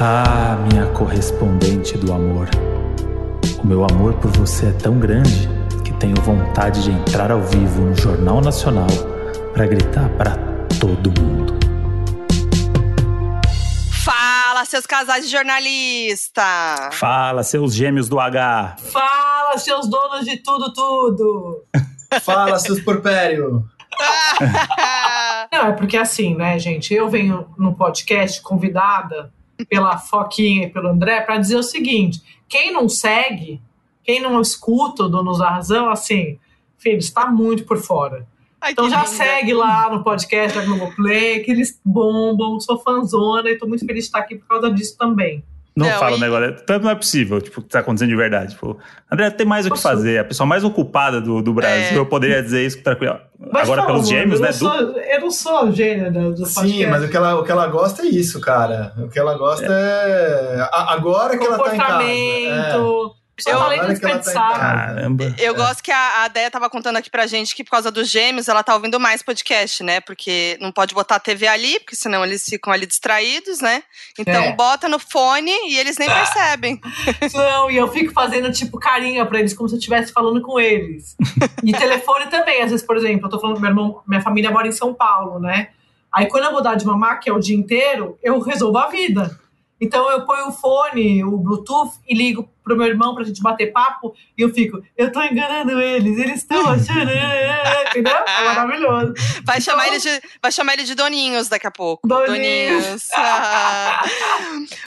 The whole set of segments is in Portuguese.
Ah, minha correspondente do amor. O meu amor por você é tão grande que tenho vontade de entrar ao vivo no Jornal Nacional para gritar para todo mundo. Fala, seus casais de jornalista! Fala, seus gêmeos do H! Fala, seus donos de tudo, tudo! Fala, seus porpério! Não, é porque assim, né, gente? Eu venho no podcast convidada pela Foquinha e pelo André para dizer o seguinte: quem não segue, quem não escuta o Donos da Razão, assim, filho, está muito por fora. Ai, Então já linda. segue lá no podcast da Globoplay, que eles bombam, sou fãzona e tô muito feliz de estar aqui por causa disso também. Não, Não, fala e- o negócio, tanto não é possível, tipo, o que tá acontecendo de verdade. Tipo, André, tem mais o que fazer, a pessoa mais ocupada do, do Brasil, É. eu poderia dizer isso tranquilo. Mas Agora, fala, pelos gêmeos, eu né? não sou, eu não sou gênio do, do Sim, podcast. mas o que, ela, o que ela gosta é isso, cara. O que ela gosta é. a- agora que ela tá em casa. É. comportamento. Só Eu- tá. Caramba. Eu É. gosto que a, a Déia tava contando aqui pra gente que por causa dos gêmeos ela tá ouvindo mais podcast, né? Porque não pode botar a TV ali, porque senão eles ficam ali distraídos, né? Então É. bota no fone e eles nem percebem. Não, e eu fico fazendo, tipo, carinha pra eles, como se eu estivesse falando com eles. E telefone também. Às vezes, por exemplo, eu tô falando, meu irmão, minha família mora em São Paulo, né? Aí quando eu vou dar de mamar, que é o dia inteiro, eu resolvo a vida. Então eu ponho o fone, o Bluetooth, e ligo pro meu irmão pra gente bater papo, e eu fico, eu tô enganando eles, eles estão achando, entendeu? É maravilhoso. Vai chamar Então- ele de, vai chamar ele de Doninhos daqui a pouco. Doninhos. Ah.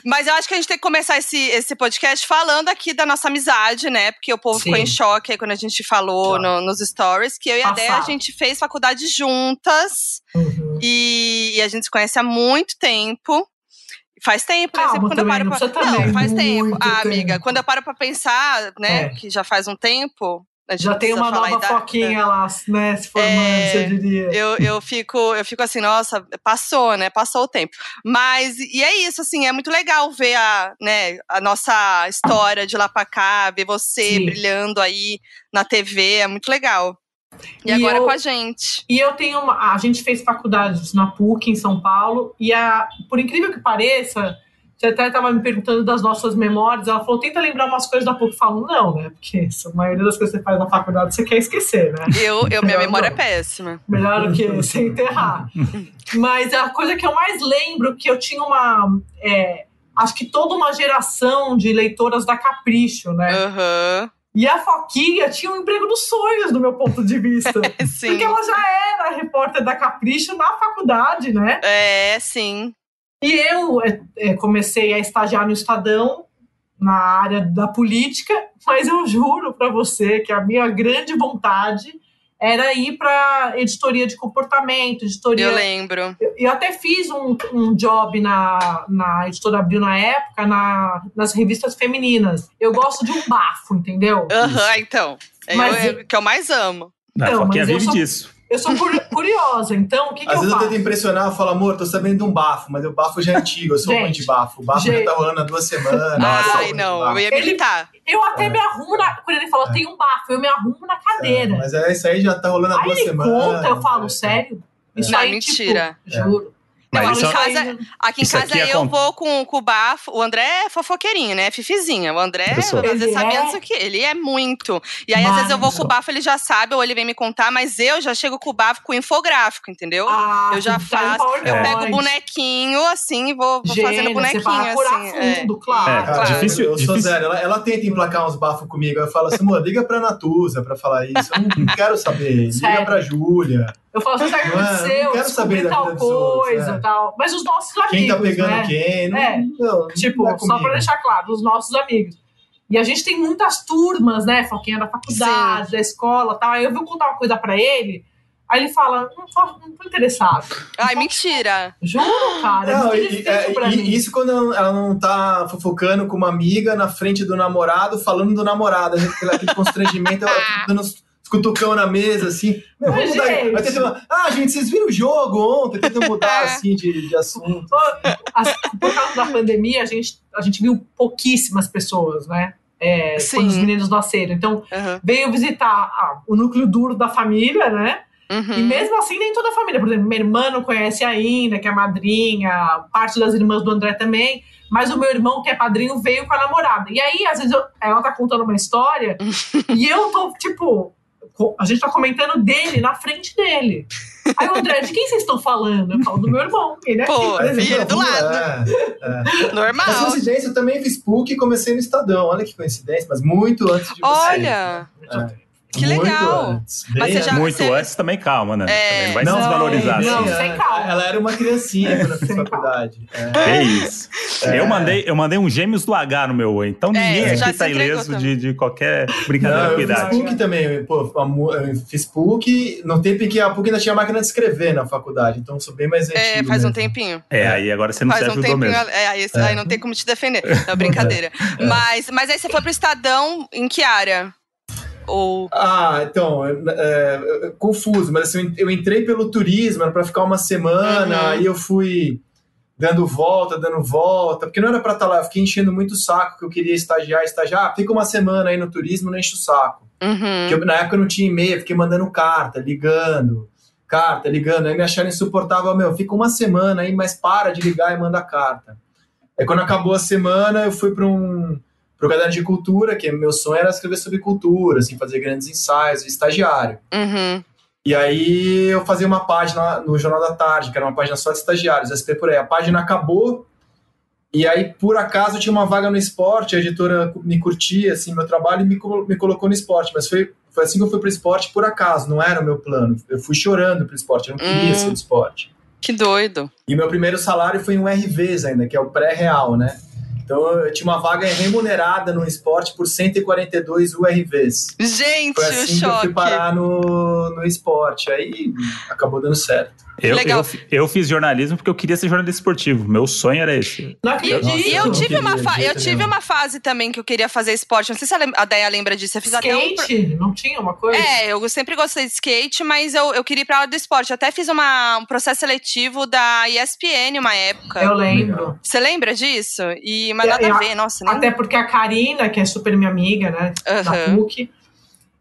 Mas eu acho que a gente tem que começar esse, esse podcast falando aqui da nossa amizade, né? Porque o povo Sim. ficou em choque aí quando a gente falou Claro. no- nos stories que eu e a Déia, a gente fez faculdade juntas. Uhum. E, e a gente se conhece há muito tempo. Faz tempo, né? Calma Sempre quando eu paro pra... também, Não, faz tempo. Ah, amiga, tempo. quando eu paro pra pensar, né, É. que já faz um tempo. Já tem uma nova idade, foquinha lá, né? Se formando, É, você diria. Eu, eu, fico, eu fico assim, nossa, passou, né? Passou o tempo. Mas, e é isso, assim, é muito legal ver a, né, a nossa história de lá pra cá, ver você Sim. brilhando aí na TV, é muito legal. E, E agora eu- com a gente. E eu tenho uma. A gente fez faculdade na PUC, em São Paulo, e a, por incrível que pareça, você até estava me perguntando das nossas memórias, ela falou: tenta lembrar umas coisas da PUC. Eu falo, não, né? Porque a maioria das coisas que você faz na faculdade você quer esquecer, né? Eu, eu, minha Não, memória é não. péssima. Melhor do que você enterrar. Mas a coisa que eu mais lembro que eu tinha uma. é, acho que toda uma geração de leitoras da Capricho, né? Aham. E a Foquinha tinha um emprego dos sonhos, do meu ponto de vista. Sim. Porque ela já era repórter da Capricho na faculdade, né? É, sim. E eu é, é, comecei a estagiar no Estadão, na área da política, mas eu juro para você que a minha grande vontade era ir para editoria de comportamento, editoria. Eu lembro. Eu, eu até fiz um, um job na, na editora Abril na época, na, nas revistas femininas. Eu gosto de um bafo, entendeu? Aham, então. É Mas eu- é que eu mais amo. Não, Foquinha mas eu vive sou- disso. Eu sou curi- curiosa, então o que, que Às eu vezes eu faço? tento impressionar, eu falo, amor, tô sabendo de um bafo, mas o bafo já é antigo, eu sou Gente, mãe de bafo. O bafo gente. já tá rolando há duas semanas. Ai, não, eu ia Ele- militar. Eu até me arrumo na. Quando ele falou, tem um bafo, eu me arrumo na cadeira. É, mas é, isso aí já tá rolando há Aí duas ele semanas. conta, eu falo, É. sério? Isso Não, aí, mentira. Tipo, juro. Não, Mas aqui em é- casa, aqui em isso casa aqui é eu com- vou com, com o bafo. O André é fofoqueirinho, né? Fifizinha. O André, às vezes, sabe é? antes do que ele é muito. E aí, às vezes, eu vou Mas- com o bafo, ele já sabe, ou ele vem me contar, mas eu já chego com o bafo com infográfico, entendeu? Ah, eu já tá faço. Eu pego o bonequinho, assim, e vou, vou fazendo Gênia, bonequinho, você assim. é. fundo, claro. É, Cara, Claro. difícil, eu, sou zero. Ela, ela tenta emplacar uns bafos comigo. Eu falo assim, amor, liga pra Natuza pra falar isso. Eu não, não quero saber. Liga Sério? pra Júlia. Eu falo, você tá Não é? aconteceu, Não quero saber tal coisa é. tal. Mas os nossos amigos, Quem tá pegando né? quem? Não, É. não, Tipo, não é só comigo. pra deixar claro, os nossos amigos. E a gente tem muitas turmas, né? Foquinha da faculdade, da escola tal. Aí eu vou contar uma coisa pra ele, aí ele fala, não, tô- não tô interessado. Ai, mentira. Juro, cara. é Não, muito e- é, pra e- mim. isso quando ela não tá fofocando com uma amiga na frente do namorado, falando do namorado. Aquele constrangimento, ela fica dando uns cutucão na mesa, assim. Meu, vamos mudar. gente. Vai ter uma, ah, gente, vocês viram o jogo ontem? Tenta mudar, assim, de, de assunto. As- por causa da pandemia, a gente, a gente viu pouquíssimas pessoas, né? É, Sim. quando os meninos nasceram. Então, Aham. veio visitar ah, o núcleo duro da família, né? Uhum. E mesmo assim, nem toda a família. Por exemplo, minha irmã não conhece ainda, que é madrinha, parte das irmãs do André também. Mas o meu irmão, que é padrinho, veio com a namorada. E aí, às vezes, eu- ela tá contando uma história e eu tô, tipo, a gente tá comentando dele na frente dele. Aí o André, de quem vocês estão falando? Eu falo do meu irmão. Ele é Pô, aqui. ele do lado. É, é. Mas Normal. coincidência, eu também fiz PUC e comecei no Estadão. Olha que coincidência, mas muito antes de vocês. Olha, É. que Muito legal. antes, Mas você já-. Muito você- antes também, calma, né? É. Também não vai Não, se desvalorizar. não, assim. sem é, calma. Ela era uma criancinha quando eu fiz Sem faculdade. É. É isso. Eu, mandei, eu mandei um gêmeos do H no meu oi. Então ninguém É, já aqui tá ileso de, de qualquer brincadeira Não, com eu fiz idade. PUC também. Pô, eu fiz PUC no tempo em que a PUC ainda tinha máquina de escrever na faculdade. Então eu sou bem mais antigo. É, faz um mesmo. tempinho. É, aí agora você não Faz se um tempinho. mesmo. É, aí, aí não tem como te defender. Não, brincadeira. Mas, mas aí você foi pro Estadão em que área? Ou. Ah, então, é, é, confuso, mas assim, eu entrei pelo turismo, era pra ficar uma semana, Uhum. aí eu fui dando volta, dando volta, porque não era pra estar lá, eu fiquei enchendo muito o saco que eu queria estagiar, estagiar, ah, fica uma semana aí no turismo, não enche o saco. Uhum. Porque eu, na época eu não tinha e-mail, eu fiquei mandando carta, ligando, carta, ligando, aí me acharam insuportável, meu, fica uma semana aí, mas para de ligar e manda carta. Aí quando acabou a semana, eu fui para um pro caderno de cultura, que meu sonho era escrever sobre cultura, assim, fazer grandes ensaios, estagiário. Uhum. E aí eu fazia uma página no Jornal da Tarde, que era uma página só de estagiários, SP por aí. A página acabou, e aí, por acaso, tinha uma vaga no esporte, a editora me curtia, assim, meu trabalho e me, me colocou no esporte. Mas foi, foi assim que eu fui pro esporte por acaso, não era o meu plano. Eu fui chorando pro esporte, eu não queria Hum. ser do esporte. Que doido. E meu primeiro salário foi em um RVs ainda, que é o pré-real, né? Então eu tinha uma vaga remunerada no esporte por 142 URVs. Gente, Foi o assim que eu choque. fui parar no, no esporte. Aí acabou dando certo. Eu, Legal. eu, eu fiz jornalismo porque eu queria ser jornalista esportivo. Meu sonho era esse. Não E, acredito. e eu não tive queria, uma fa- eu tive uma fase também que eu queria fazer esporte. Não sei se a, Deia lembra disso. Eu fiz até um. Skate, não tinha uma coisa? É, eu sempre gostei de skate, mas eu, eu queria ir pra aula do esporte. Eu até fiz uma, um processo seletivo da ESPN uma época. Eu lembro. Você lembra disso? E, mas É, nada é, a ver, nossa, nem. Até porque a Karina, que é super minha amiga, né, da Aham. PUC,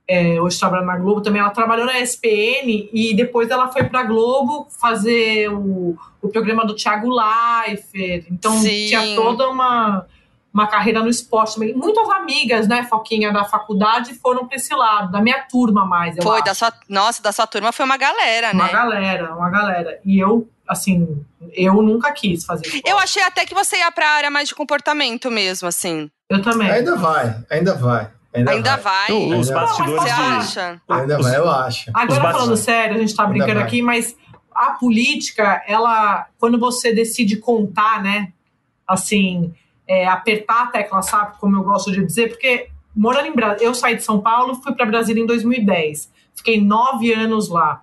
é, hoje trabalha na Globo também, ela trabalhou na ESPN e depois ela foi pra Globo fazer o, o programa do Thiago Leifert. Então Sim. tinha toda uma, uma carreira no esporte também. Muitas amigas, né, Foquinha, da faculdade foram pra esse lado, da minha turma mais, eu Foi, acho. da sua. Nossa, da sua turma foi uma galera, Uma né? galera, uma galera. E eu, assim, eu nunca quis fazer esporte. Eu achei até que você ia pra área mais de comportamento mesmo, assim. Eu também. Ainda vai, ainda vai. Ainda, Ainda vai. vai. Os Ainda bastidores Você vai. de. acha? Ainda Os- vai, eu acho. Agora, falando sério, a gente tá Ainda brincando aqui, mas a política, ela, quando você decide contar, né, assim, é, apertar a tecla, sabe, como eu gosto de dizer, porque morando em Brasília, eu saí de São Paulo, fui para Brasília em 2010, fiquei nove anos lá.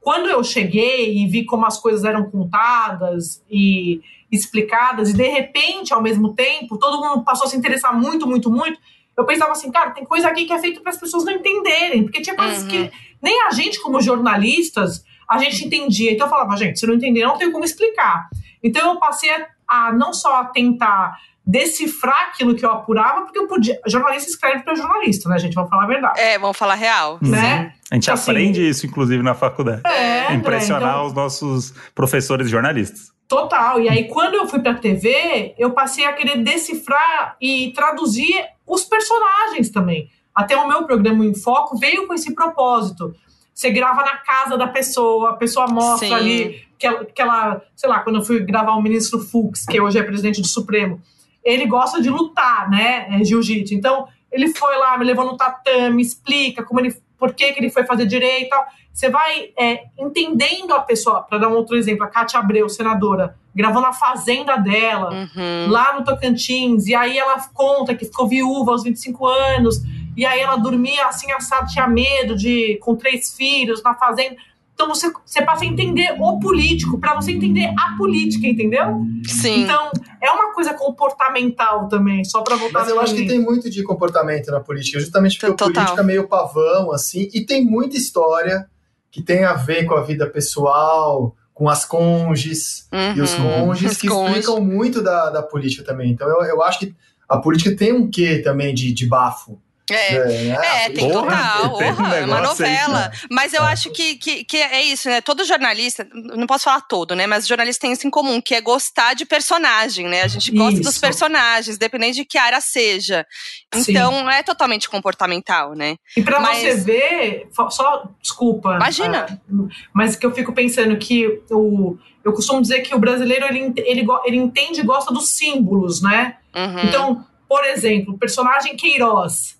Quando eu cheguei e vi como as coisas eram contadas e explicadas, e de repente, ao mesmo tempo, todo mundo passou a se interessar muito, muito, muito, eu pensava assim, cara, tem coisa aqui que é feita para as pessoas não entenderem, porque tinha coisas Uhum. que nem a gente, como jornalistas, a gente entendia. Então eu falava, gente, se não entender, não tem como explicar. Então eu passei a, a não só a tentar decifrar aquilo que eu apurava, porque eu podia. Jornalista escreve para jornalista, né, gente? Vamos falar a verdade. É, vamos falar real. Né? A gente Assim- aprende isso, inclusive, na faculdade. É, André, Impressionar então- os nossos professores jornalistas. Total. E aí, quando eu fui pra TV, eu passei a querer decifrar e traduzir os personagens também. Até o meu programa em Foco veio com esse propósito. Você grava na casa da pessoa, a pessoa mostra Sim. ali que ela, que ela, sei lá, quando eu fui gravar o ministro Fux, que hoje é presidente do Supremo, ele gosta de lutar, né? É jiu-jitsu. Então, ele foi lá, me levou no tatame, explica como ele, por que, que ele foi fazer direito e tal. Você vai é, entendendo a pessoa, para dar um outro exemplo, a Cátia Abreu, senadora, gravou na fazenda dela, Uhum. lá no Tocantins, e aí ela conta que ficou viúva aos 25 anos, e aí ela dormia assim, assado, tinha medo de, com três filhos, na fazenda. Então você, você passa a entender o político, para você entender a política, entendeu? Sim. Então, é uma coisa comportamental também, só para voltar Mas eu acho que mim. tem muito de comportamento na política, justamente porque Total. o político é meio pavão, assim, e tem muita história que tem a ver com a vida pessoal, com as conges e os Uhum. conges, que conges. explicam muito da, da política também. Então eu, eu acho que a política tem um quê também de, de bafo. É, né? é, tem Porra, total. tem um é uma negócio aí, novela. cara. Mas eu acho que, que, que é isso, né? Todo jornalista, não posso falar todo, né? Mas jornalista tem isso em comum, que é gostar de personagem, né? A gente gosta dos Isso. personagens, dependente de que área seja. Sim. Então, é totalmente comportamental, né? E pra Mas- você ver, só desculpa. Imagina. ah, mas que eu fico pensando que o eu costumo dizer que o brasileiro ele, ele, ele entende e gosta dos símbolos, né? Uhum. Então, por exemplo, o personagem Queiroz,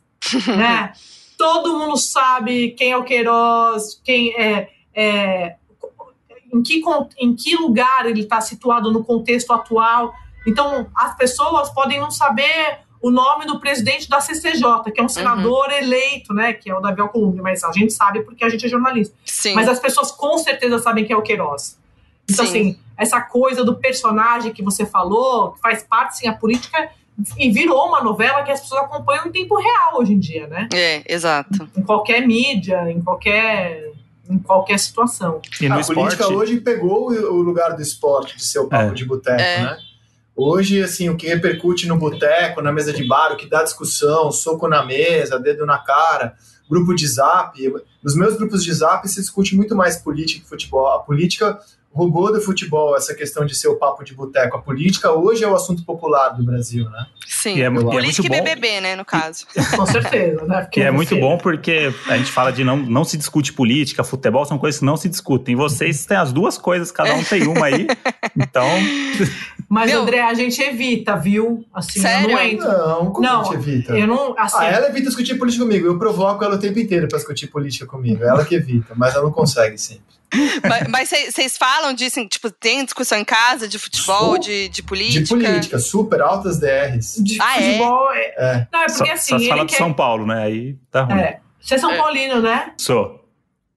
né? Todo mundo sabe quem é o Queiroz, quem é, é em, que, em que lugar ele está situado no contexto atual. Então, as pessoas podem não saber o nome do presidente da CCJ, que é um senador eleito, né? Que é o Davi Alcolumbre, mas a gente sabe porque a gente é jornalista. Sim. Mas as pessoas com certeza sabem quem é o Queiroz. Então, Sim. assim, essa coisa do personagem que você falou, que faz parte, sim, a política, e virou uma novela que as pessoas acompanham em tempo real hoje em dia, né? É, exato. Em qualquer mídia, em qualquer, em qualquer situação. E no a esporte. política hoje pegou o lugar do esporte, de ser o papo É. de boteco, É. né? Hoje, assim, o que repercute no boteco, na mesa de bar, o que dá discussão, soco na mesa, dedo na cara, grupo de zap. Nos meus grupos de zap se discute muito mais política que futebol. A política roubou do futebol essa questão de ser o papo de boteco. A política hoje é o assunto popular do Brasil, né? Sim. E é, e é Política muito e. BBB, né, no caso. Com certeza, né? Porque Que é muito bom porque a gente fala de não, não se discute política, futebol são coisas que não se discutem. Vocês têm as duas coisas, cada um tem uma aí. Então, Mas, Meu- André, a gente evita, viu? Assim, Sério? não entro. Não, como Não, a gente evita? Eu não, assim, Ah, ela evita discutir política comigo. Eu provoco ela o tempo inteiro pra discutir política comigo. Ela que evita, mas ela não consegue sempre. Mas vocês falam disso, tipo, tem discussão em casa de futebol, de, de política? De política, super altas DRs. de Ah, é? futebol. É? É. Não, é só, porque só assim, se fala ele de quer. São Paulo, né? Aí tá ruim. É. Você é São É. Paulino, né? Sou.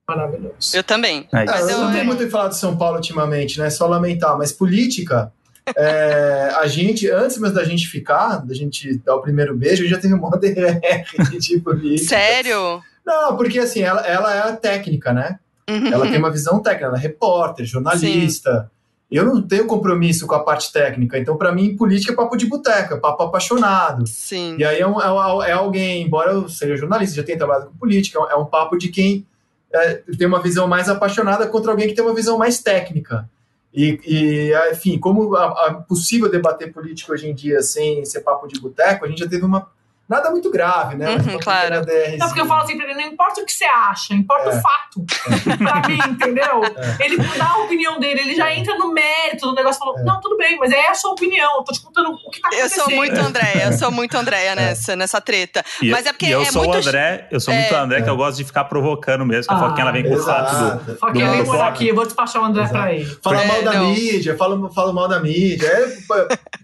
Maravilhoso. Eu também. É Ah, eu eu- não tenho muito o que falar de São Paulo ultimamente, né? Só lamentar. Mas política, é, a gente, antes mesmo da gente ficar, da gente dar o primeiro beijo, a gente já teve um de DR de política. Sério? Não, porque assim, ela, ela é a técnica, né? Uhum. Ela tem uma visão técnica, ela é repórter, jornalista. Eu não tenho compromisso com a parte técnica, então para mim política é papo de boteca, papo apaixonado. Sim. E aí é, um- é é alguém, embora eu seja jornalista, já tenha trabalhado com política, é um, é um papo de quem é, tem uma visão mais apaixonada contra alguém que tem uma visão mais técnica. E, e, enfim, como é possível debater política hoje em dia sem ser papo de boteco, a gente já teve uma. Nada muito grave, né? Uhum, claro. Não, porque eu falo assim pra ele, não importa o que você acha, importa É. o fato. pra mim, entendeu? É. Ele dá a opinião dele, ele já entra no mérito do negócio e falou, É. não, tudo bem, mas é a sua opinião, eu tô te contando o que tá Eu acontecendo. sou muito Andréia, eu sou muito Andréia nessa, nessa treta. E, Mas é porque e eu é sou muito- o André, eu sou muito É. André, que É. eu gosto de ficar provocando mesmo, que a Ah, Foquinha ela vem com o fato do. Exato. Só que do ele mundo mora pop. aqui, eu vou despachar o André Exato. pra ele. Fala É, mal da não. mídia, fala, fala mal da mídia. É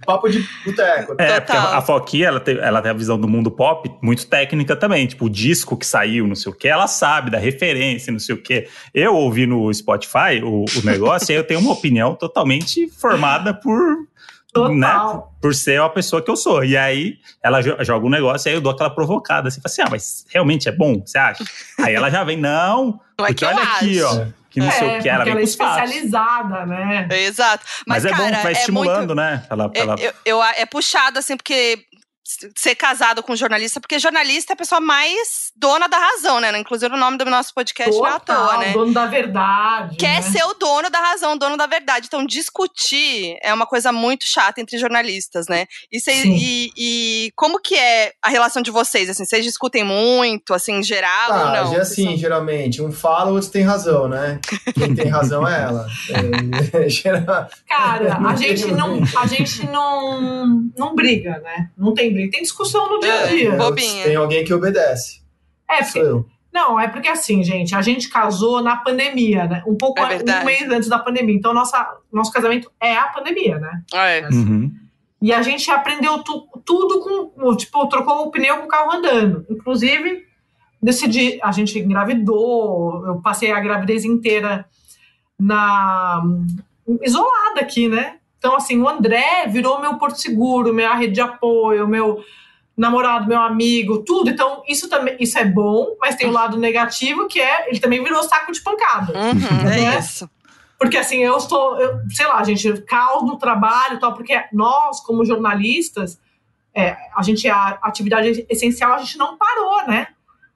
papo de boteco. É, porque Total. a a Foquinha, ela tem, ela tem a visão do mundo pop muito técnica também. Tipo, o disco que saiu, não sei o que, ela sabe da referência, não sei o que. Eu ouvi no Spotify o, o negócio e aí eu tenho uma opinião totalmente formada por, Total. né, por ser uma pessoa que eu sou. E aí ela jo- joga um negócio e aí eu dou aquela provocada. Assim, fala assim, ah, mas realmente é bom, você acha? aí ela já vem, não, é porque que eu olha aqui, acho. ó, que não sei é, o que, ela vem ela é especializada, né? Exato. Mas, Mas, é bom, cara, vai é estimulando, muito, né? Ela, é, ela- eu, eu- é puxado, assim, porque ser casado com jornalista, porque jornalista é a pessoa mais dona da razão, né? Inclusive o nome do nosso podcast não é à toa, né? dono da verdade. Quer né? ser o dono da razão, o dono da verdade. Então, discutir é uma coisa muito chata entre jornalistas, né? E, cês- e, e como que é a relação de vocês? Assim, vocês discutem muito, assim, em geral ou Ah, não? já Vocês assim, são- geralmente. Um fala, o outro tem razão, né? Quem tem razão é ela. É, geral- Cara, Não a gente não, a gente não, não briga, né? Não tem briga. Tem discussão no dia a É, dia. bobinha. Tem alguém que obedece. É, Sou porque, eu. não, é porque assim, gente, a gente casou na pandemia, né? Um pouco É um mês antes da pandemia. Então, nossa, nosso casamento é a pandemia, né? É. Uhum. E a gente aprendeu tu- tudo com. Tipo, trocou o pneu com o carro andando. Inclusive, decidi. A gente engravidou. Eu passei a gravidez inteira na. isolada aqui, né? Então, assim, o André virou meu porto seguro, minha rede de apoio, meu namorado, meu amigo, tudo. Então, isso também isso é bom, mas tem o lado negativo, que é ele também virou saco de pancada. Uhum, é Né? isso. Porque assim, eu estou, eu- sei lá, gente, caos no trabalho e tal, porque nós, como jornalistas, é, a gente, a atividade essencial, a gente não parou, né?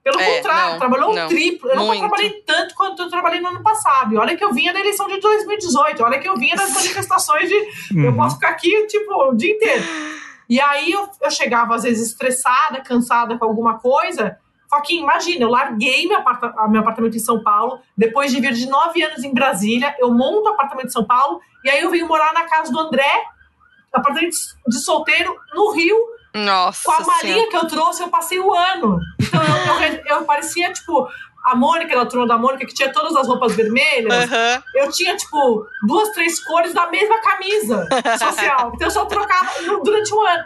Pelo É, contrário, não, trabalhou não. um triplo. Eu nunca trabalhei tanto quanto eu trabalhei no ano passado. E olha que eu vinha da eleição de 2018, olha que eu vinha das manifestações de eu Uhum. posso ficar aqui, tipo, o dia inteiro. E aí eu, eu chegava, às vezes, estressada, cansada com alguma coisa. Só que imagina, eu larguei meu, aparta meu apartamento em São Paulo, depois de vir de nove anos em Brasília, eu monto o apartamento em São Paulo, e aí eu venho morar na casa do André, apartamento de solteiro, no Rio, Nossa com a Senhora. malinha que eu trouxe, eu passei o ano. Então eu, eu, eu parecia, tipo, a Mônica, da turma da Mônica, que tinha todas as roupas vermelhas. Aham. Eu tinha, tipo, duas, três cores da mesma camisa social. Então eu só trocava durante um ano.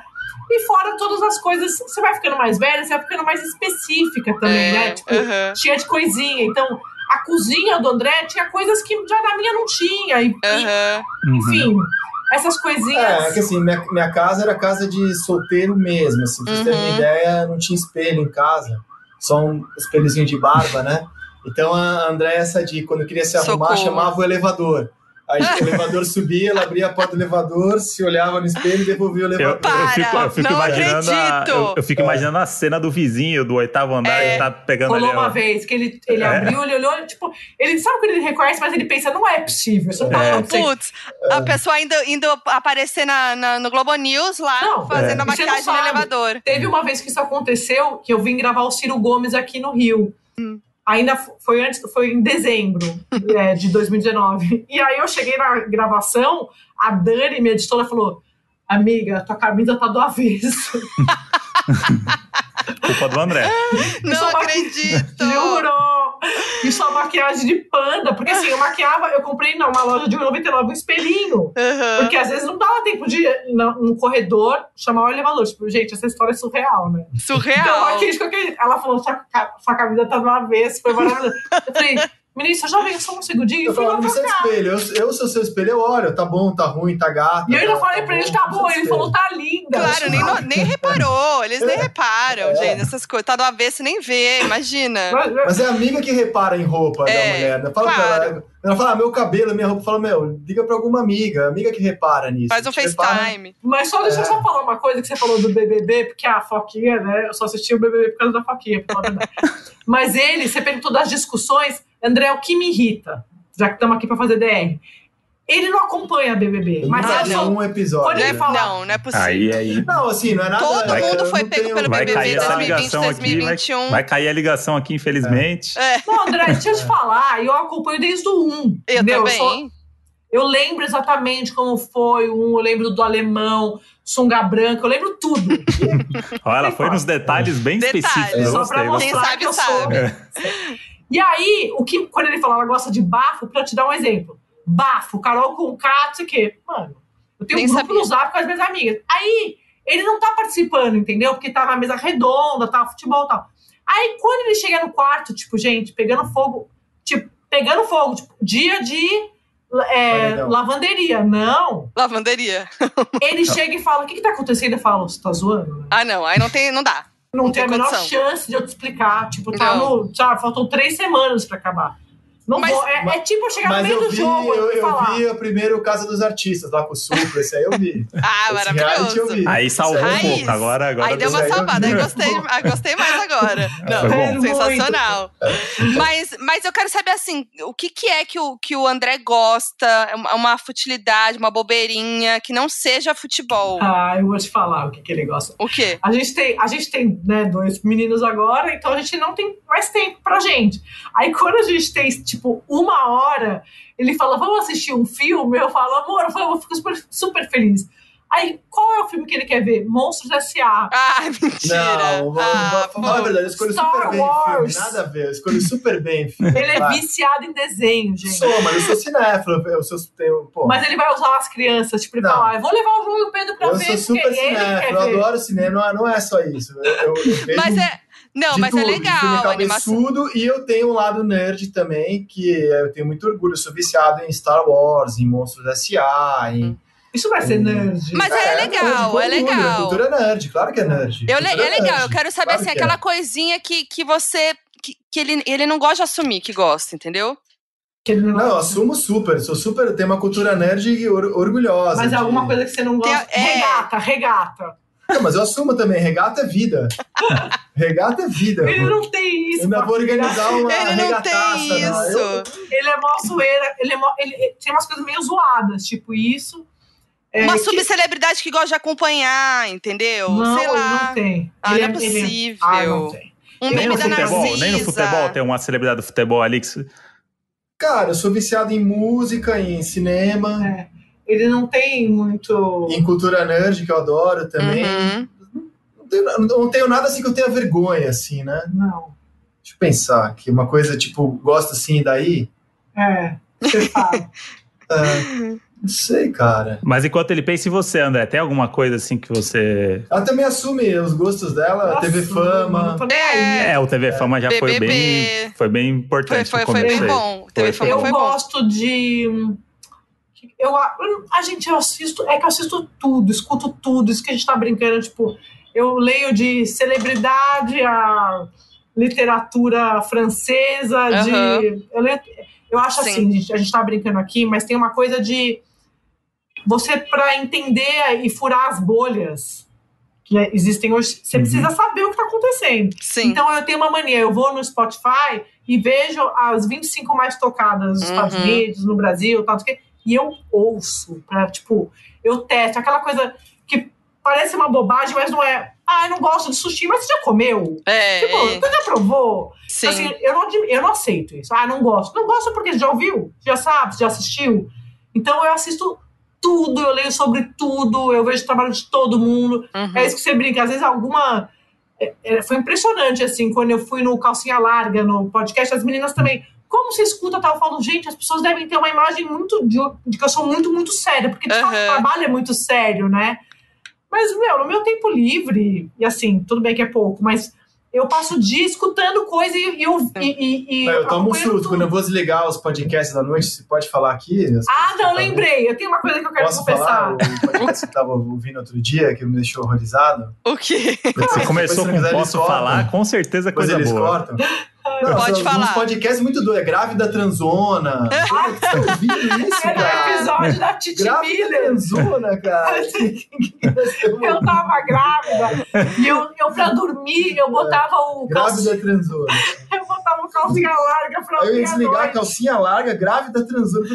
E fora todas as coisas, você vai ficando mais velha, você vai ficando mais específica também, É, né? Tipo, aham. cheia de coisinha. Então, a cozinha do André tinha coisas que já na minha não tinha. E, e, Aham. Uhum. Essas coisinhas. É, é que assim, minha, minha casa era casa de solteiro mesmo, assim, pra vocês terem uma Uhum. ideia, não tinha espelho em casa, só um espelhozinho de barba, né? Então a Andréia Sadi, quando queria se arrumar, Socorro. chamava o elevador. Aí o elevador subia, ela abria a porta do elevador, se olhava no espelho e devolvia o Eu, elevador. eu Para, fico, eu fico não imaginando a, acredito. eu, eu fico imaginando a cena do vizinho do oitavo andar, É. ele tá pegando ali. Rolou uma ó, vez que ele, ele É. abriu, ele olhou, tipo, ele sabe quando ele reconhece, mas ele pensa, não é possível, isso não tá É. Putz, a pessoa indo, indo aparecer na, na- no Globo News lá, Não, fazendo é. a não maquiagem no elevador. Teve uma vez que isso aconteceu, que eu vim gravar o Ciro Gomes aqui no Rio. Ainda foi antes, foi em dezembro é, de 2019. E aí eu cheguei na gravação, a Dani, minha editora, falou: Amiga, tua camisa tá do avesso. Culpa do André. Não Isso é acredito! Juro! Isso é maquiagem de panda. Porque assim, eu maquiava, eu comprei numa loja de 1,99 um espelhinho. Aham. Porque às vezes não dava tempo de ir num corredor chamar o elevador. Tipo, gente, essa história é surreal, né? Então, Surreal. aqui, de qualquer- ela falou, sua, sua camisa tá no avesso, foi maravilhoso. Eu falei, ministro, já veio só um segundinho? Eu falava, trocar. espelho. Eu, eu sou seu espelho, eu olho, tá bom, tá ruim, tá gato. E eu ainda tá, falei tá pra ele, tá bom. Ele falou, tá linda. Claro, nem, no- nem reparou. Eles nem reparam, É. gente. Essas coisas. Tá do avesso nem vê, imagina. Mas- é a amiga que repara em roupa da É, mulher. Né? Fala claro. pra ela, ela fala, ah, meu cabelo, minha roupa. Fala, meu, liga pra alguma amiga, amiga que repara nisso. Faz um FaceTime. Mas só deixa eu É. só falar uma coisa que você falou do BBB, porque a Foquinha, né? Eu só assisti o BBB por causa da Foquinha, pra falar a verdade. Mas ele, você perguntou das discussões, André, o que me irrita, já que estamos aqui pra fazer DR, ele não acompanha BBB. Eu Mas nunca Ah, eu sou- um episódio. Né? fala- Não, não é possível. Aí, aí. Não, assim, não é nada. Todo Vai- mundo eu foi pego pelo Vai BBB cair essa 2020, ligação aqui, vai, 2021. vai cair a ligação aqui, infelizmente. É, Não, André, deixa eu te falar, eu acompanho desde o 1. eu entendeu? também. sou- Eu lembro exatamente como foi o 1, eu lembro do alemão, sunga branca, eu lembro tudo. Ó, ela foi nos detalhes bem Detalhes. específicos. Eu Só pra gostei. Quem mostrar sabe, que eu sabe. sou. E aí, o que, quando ele fala, ela gosta de bafo, pra eu te dar um exemplo. Bafo, Carol com K, sei o quê. Mano, eu tenho Nem um grupo sabia. no Zap com as minhas amigas. Aí, ele não tá participando, entendeu? Porque tá na mesa redonda, tá, futebol e tal. Aí, quando ele chega no quarto, tipo, gente, pegando fogo, tipo, pegando fogo, tipo, dia de é, lavanderia. Não. Lavanderia. Ele chega e fala, o que que tá acontecendo? Eu falo, você tá zoando? né? Ah, não. Aí não tem, não dá. Não, Não tem a tem menor condição. chance de eu te explicar. Tipo, tá no. Sabe, faltam três semanas pra acabar. Não Mas- vou. É, é tipo eu chegar no Mas meio eu do vi, jogo eu, e eu vi o primeiro Casa dos Artistas lá com o Supra, esse aí eu vi. Ah, Esse maravilhoso. vi. Aí salvou Aí- um pouco. Agora, agora Aí deu uma salvada, aí gostei, ah, gostei mais agora. Foi Não, bom. sensacional. Mas, mas eu quero saber assim, o que, que é que o, que o André gosta? É uma- uma futilidade, uma bobeirinha, que não seja futebol. Ah, eu vou te falar o que, que ele gosta. O quê? A gente tem, a gente tem né, dois meninos agora, então a gente não tem mais tempo pra gente. Aí quando a gente tem, tipo, uma hora, ele fala, vamos assistir um filme? Eu falo, amor, vamos, eu fico super, super feliz. Aí, qual é o filme que ele quer ver? Monstros S.A. Ah, mentira. Não, ah, vou falar a verdade, eu escolho Star super bem Wars. filme, nada a ver, eu escolho super bem filme. Ele é viciado em desenho, gente. Sou, mas eu sou cinéfilo, eu sou, tenho, pô, Mas ele vai usar as crianças, tipo, ele Não. fala, eu vou levar o João e o Pedro pra eu ver, sou porque super ele quer cinéfilo, eu ver. adoro cinema, não é- não é só isso. Eu, eu, eu vejo Mas é. Não, de mas tudo, é de filme legal a animação. cabeçudo, e eu tenho um lado nerd também, que eu tenho muito orgulho, eu sou viciado em Star Wars, em Monstros S.A., em... Isso vai ser nerd. Mas é legal, nerd, com é orgulho, legal. Cultura nerd, claro que é nerd. Eu, le- é legal, nerd, eu quero saber claro assim, que é. aquela coisinha que, que você. Que, que ele, ele não gosta de assumir que gosta, entendeu? Não Não, eu assumo super, sou super, eu tenho uma cultura nerd or- orgulhosa. Mas é de- alguma coisa que você não Tem- gosta. é. Regata, regata. Não, mas eu assumo também, regata é vida. regata é vida. Ele não tem isso. Eu ainda vou organizar uma Ele não regataça. tem não. isso. Eu- Ele é mó zoeira. Ele, é mó- ele- ele- tem umas coisas meio zoadas, tipo isso. É, Uma que- subcelebridade que gosta de acompanhar, entendeu? Não, Sei ele lá. não tem. Ah, Ele não é ele possível. Ah, não tem. Um Nem meme no da futebol, Narcisa. nem no futebol tem uma celebridade do futebol ali que Cara, eu sou viciado em música, em cinema, É. Ele não tem muito. em cultura nerd, que eu adoro também. Uhum. Não, tenho, não tenho nada assim que eu tenha vergonha, assim, né? Não. Deixa eu pensar, que uma coisa, tipo, gosto assim daí. É. Você sabe. Ah, não sei, cara. Mas enquanto ele pensa em você, André, tem alguma coisa assim que você. Ela também assume os gostos dela, Nossa, TV Fama. aí. É, o TV Fama já foi BBB. bem, foi bem Foi, importante foi, foi começo bem bom. O TV Foi, Fama Eu foi bom. gosto de. Eu, a gente, eu assisto. É que eu assisto tudo, escuto tudo. Isso que a gente tá brincando, tipo, eu leio de celebridade a literatura francesa, de. Aham. Eu, leio- eu acho Sim. assim, a gente tá brincando aqui, mas tem uma coisa de você, para entender e furar as bolhas que existem hoje, você Uhum. precisa saber o que tá acontecendo. Sim. Então eu tenho uma mania, eu vou no Spotify e vejo as 25 mais tocadas nos Uhum. Estados Unidos, no Brasil, tal, quê, e eu ouço, pra, tipo, eu testo, aquela coisa que parece uma bobagem, mas não é. Ah, eu não gosto de sushi, mas você já comeu? É, Tipo, é, você já provou? sim. Assim, eu, não, eu não aceito isso. Ah, não gosto. Não gosto porque você já ouviu, já sabe, já assistiu. Então eu assisto tudo, eu leio sobre tudo, eu vejo o trabalho de todo mundo. Uhum. É isso que você brinca. Às vezes alguma. é, é, foi impressionante, assim, quando eu fui no Calcinha Larga, no podcast, as meninas também. Como você escuta tal? Eu falo, gente, as pessoas devem ter uma imagem muito de, de que eu sou muito, muito séria, porque de fato o trabalho é muito sério, né? Mas, meu, no meu tempo livre, e assim, tudo bem que é pouco, mas eu passo o dia escutando coisa e, e, eu- e, e, e eu tomo um tudo. Quando eu vou desligar os podcasts da noite, você pode falar aqui? Ah, não, eu tava- lembrei. Eu tenho uma coisa que eu quero Posso confessar. falar? O podcast que você estava ouvindo outro dia, que me deixou horrorizado? O quê? Você começou com posso falar, com certeza coisa eles boa. cortam. Não, Pode falar. Uns podcasts muito doidos. É Grávida Transona. Ah, Você tá ouvindo isso, Era o cara? episódio da Titi Grávida Miller. Transona, cara. Eu tava grávida e eu, eu pra dormir, eu botava o Grávida Transona. eu botava o calcinha larga pra Aí eu ia desligar a calcinha larga, grávida transona.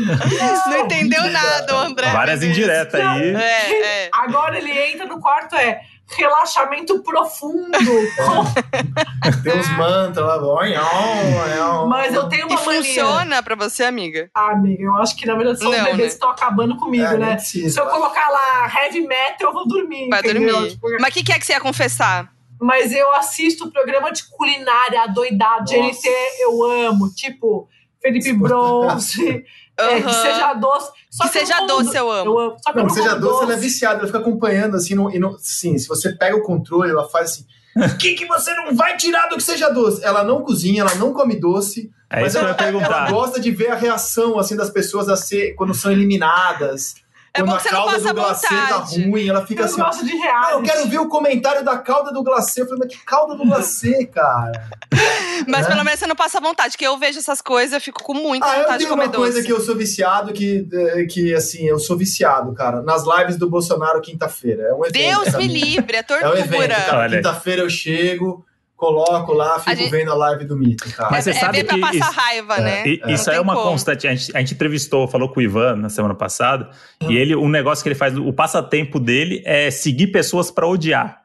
Não entendeu nada, o André. Várias indiretas aí. É, é. Agora ele entra no quarto, é relaxamento profundo. Tem uns mantras lá. Mas eu tenho E uma mania. funciona pra você, amiga? Ah, amiga, eu acho que na verdade são os Não, bebês né? que estão acabando comigo, É, né? precisa. Se eu colocar lá heavy metal, eu vou dormir. Vai entendeu? dormir. Tipo, Mas o que, que é que você ia confessar? Mas eu assisto programa de culinária adoidado, Nossa. GNT eu amo, tipo Felipe Bronze, é, que seja doce. Só Que eu seja não doce, eu amo. Eu amo. Só que eu Não, não seja como doce, ela é viciada, ela fica acompanhando assim, no, e no, sim, se você pega o controle, ela faz assim. O que, que você não vai tirar do que seja doce? Ela não cozinha, ela não come doce, É mas isso que eu ela, ia perguntar. ela gosta de ver a reação assim das pessoas a ser, quando são eliminadas. É quando bom a que você não calda passa do glacê tá vontade. ruim, ela fica Eu assim. não ó, gosto de "Ah, reality. eu quero ver o comentário da calda do glacê. Eu falei, mas que calda do glacê, cara? Mas É. pelo menos você não passa vontade, que eu vejo essas coisas, eu fico com muita Ah, eu vontade de tenho comer uma coisa doce. que eu sou viciado, que, que assim, eu sou viciado, cara. Nas lives do Bolsonaro quinta-feira. É um evento. Deus me livre, é É um evento, tortura. Quinta-feira eu chego, coloco lá, fico gente- vendo a live do Mito, cara. Mas você é, sabe ver pra que passar isso- raiva, né? E- Não Isso é uma como. constante. A gente, a gente entrevistou, falou com o Ivan na semana passada, e ele, um negócio que ele faz, o passatempo dele é seguir pessoas pra odiar.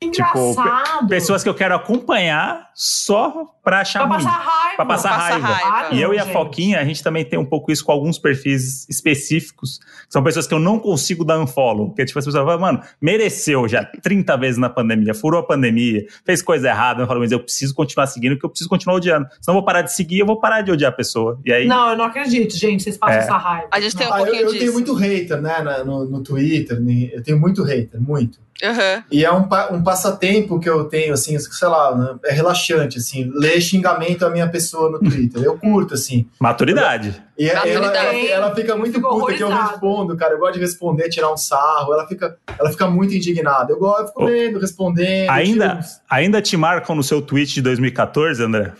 Tipo, Engraçado. Pessoas que eu quero acompanhar só pra achar Pra ruim. passar raiva. Pra passar Passar raiva. raiva. Ah, E eu não, e a gente. Foquinha, a gente também tem um pouco isso com alguns perfis específicos. que São pessoas que eu não consigo dar unfollow. Porque, tipo, as pessoas falam, mano, mereceu já 30 vezes na pandemia, furou a pandemia, fez coisa errada. Eu falo, mas eu preciso continuar seguindo, porque eu preciso continuar odiando. Senão eu vou parar de seguir, eu vou parar de odiar a pessoa. E aí, Não, eu não acredito, gente. Vocês passam É. essa raiva. A gente tem um Ah, eu, pouquinho eu disso. tenho muito hater, né, no, no Twitter. Eu tenho muito hater, muito. Aham. E é um, um passatempo que eu tenho, assim, sei lá, né, é relaxante, assim, ler xingamento à minha pessoa no Twitter. Eu curto, assim. maturidade. E ela, ela, Maturidade. ela fica muito Fico puta que eu respondo, cara. Eu gosto de responder, tirar um sarro. Ela fica, ela fica muito indignada. Eu gosto, eu fico lendo, respondendo. Ainda, uns- ainda te marcam no seu tweet de 2014, André?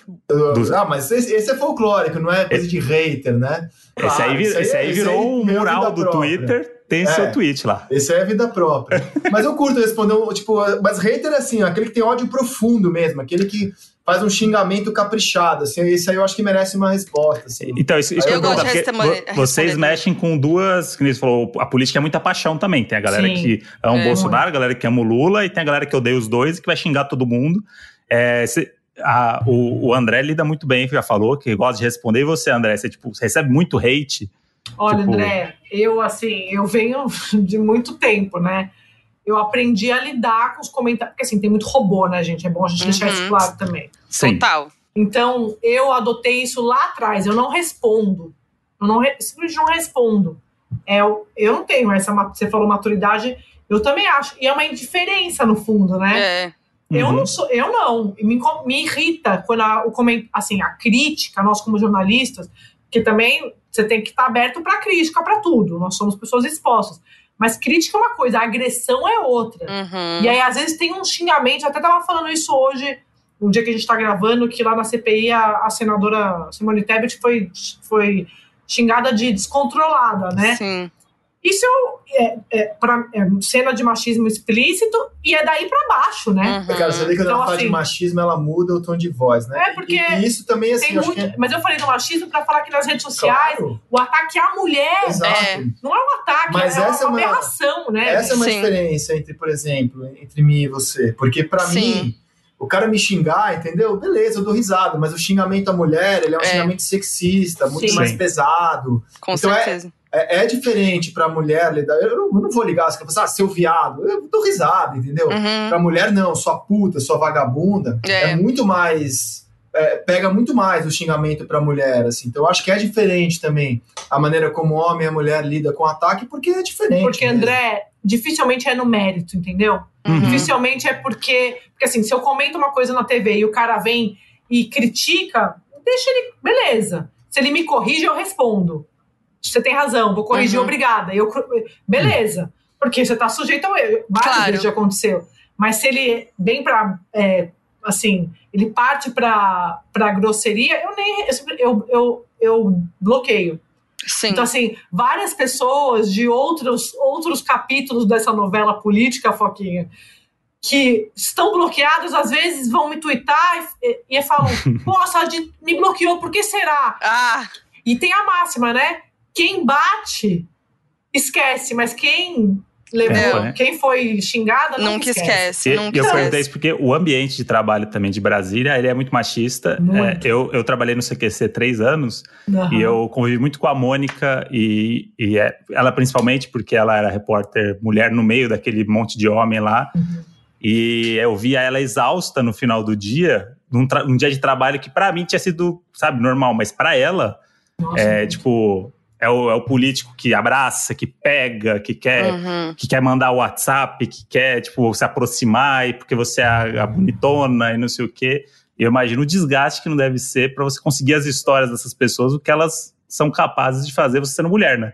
dos- Ah, mas esse, esse é folclórico, não é coisa de hater, né? esse, aí, vir- isso aí esse é- aí isso virou aí um virou mural do própria. Twitter. Tem É. seu tweet lá. Esse é a vida própria. mas eu curto responder, um, tipo, mas hater é assim, ó, aquele que tem ódio profundo mesmo, aquele que faz um xingamento caprichado, assim, esse aí eu acho que merece uma resposta, assim. Então, isso, isso Eu que eu gosto de responder- vocês mexem com duas, que nem você falou, a política é muita paixão também. Tem a galera Sim. que ama o É. Bolsonaro, a galera que ama o Lula, e tem a galera que odeia os dois e que vai xingar todo mundo. É, cê- a- o, o André lida muito bem, já falou, que gosta de responder. E você, André, você tipo, você recebe muito hate? Olha, Tipo- André, eu assim, eu venho de muito tempo, né? Eu aprendi a lidar com os comentários. Porque assim, tem muito robô, né, gente? É bom a gente deixar isso Uhum. claro também. Total. Então, eu adotei isso lá atrás. Eu não respondo. Eu não re- simplesmente não respondo. É, eu, eu não tenho essa. Você falou maturidade, eu também acho. E é uma indiferença, no fundo, né? É. Eu Uhum. não sou, eu não. Me, me irrita quando a, o coment, assim, a crítica, nós como jornalistas, que também você tem que estar aberto para crítica, para tudo. Nós somos pessoas expostas. Mas crítica é uma coisa, a agressão é outra. Uhum. E aí, às vezes, tem um xingamento. Eu até tava falando isso hoje, no dia que a gente tá gravando, que lá na CPI a, a senadora Simone Tebet foi, foi xingada de descontrolada, né? Sim. Isso é, é, pra, é cena de machismo explícito e é daí pra baixo, né? Uhum. Cara, você vê que quando Então, ela fala de assim- machismo, ela muda o tom de voz, né? É, porque E, e isso também, assim, muito, que é... Mas eu falei do machismo pra falar que nas redes sociais Claro, o ataque à mulher. É. não é um ataque, Mas é essa é uma uma- aberração, né? Essa é uma Sim. diferença entre, por exemplo, entre mim e você. Porque pra Sim. mim, o cara me xingar, entendeu? Beleza, eu dou risada, mas o xingamento à mulher, ele é um É. xingamento sexista, muito Sim. mais pesado. Com Então é- certeza. É, é diferente pra mulher lidar. Eu não, eu não vou ligar, você vai falar, ah, seu viado. Eu dou risada, entendeu? Uhum. Pra mulher, não, sua puta, sua vagabunda. É. É, muito mais. é, pega muito mais o xingamento pra mulher, assim. Então eu acho que é diferente também a maneira como o homem e a mulher lida com o ataque, porque é diferente. Porque, mesmo. André, dificilmente é no mérito, entendeu? Uhum. Dificilmente é porque. Porque assim, se eu comento uma coisa na TV e o cara vem e critica, deixa ele. Beleza. Se ele me corrige, eu respondo. Você tem razão, vou corrigir, Uhum. obrigada. Eu, beleza. Porque você tá sujeito ao erro. Várias Claro. vezes já aconteceu. Mas se ele vem pra. é, assim, ele parte pra grosseria, eu nem. Eu, eu, eu bloqueio. Sim. Então, assim, várias pessoas de outros, outros capítulos dessa novela política, Foquinha, que estão bloqueadas, às vezes vão me twittar e, e falam: Nossa, me bloqueou, por que será? Ah, E tem a máxima, né? Quem bate, esquece, mas quem levou, É. quem foi xingada, não nunca esquece. esquece. E, nunca eu esquece. perguntei isso porque o ambiente de trabalho também de Brasília, ele é muito machista. Muito. É, eu, eu trabalhei no CQC três anos Aham. e eu convivi muito com a Mônica e, e é- ela principalmente porque ela era repórter mulher no meio daquele monte de homem lá. Uhum. E eu via ela exausta no final do dia, num, dia de trabalho que pra mim tinha sido, sabe, normal, mas pra ela Nossa, é tipo é o, é o político que abraça, que pega, que quer Uhum. que quer mandar o WhatsApp, que quer, tipo, se aproximar e porque você é a, a bonitona e não sei o quê. E eu imagino o desgaste que não deve ser para você conseguir as histórias dessas pessoas, o que elas são capazes de fazer você sendo mulher, né?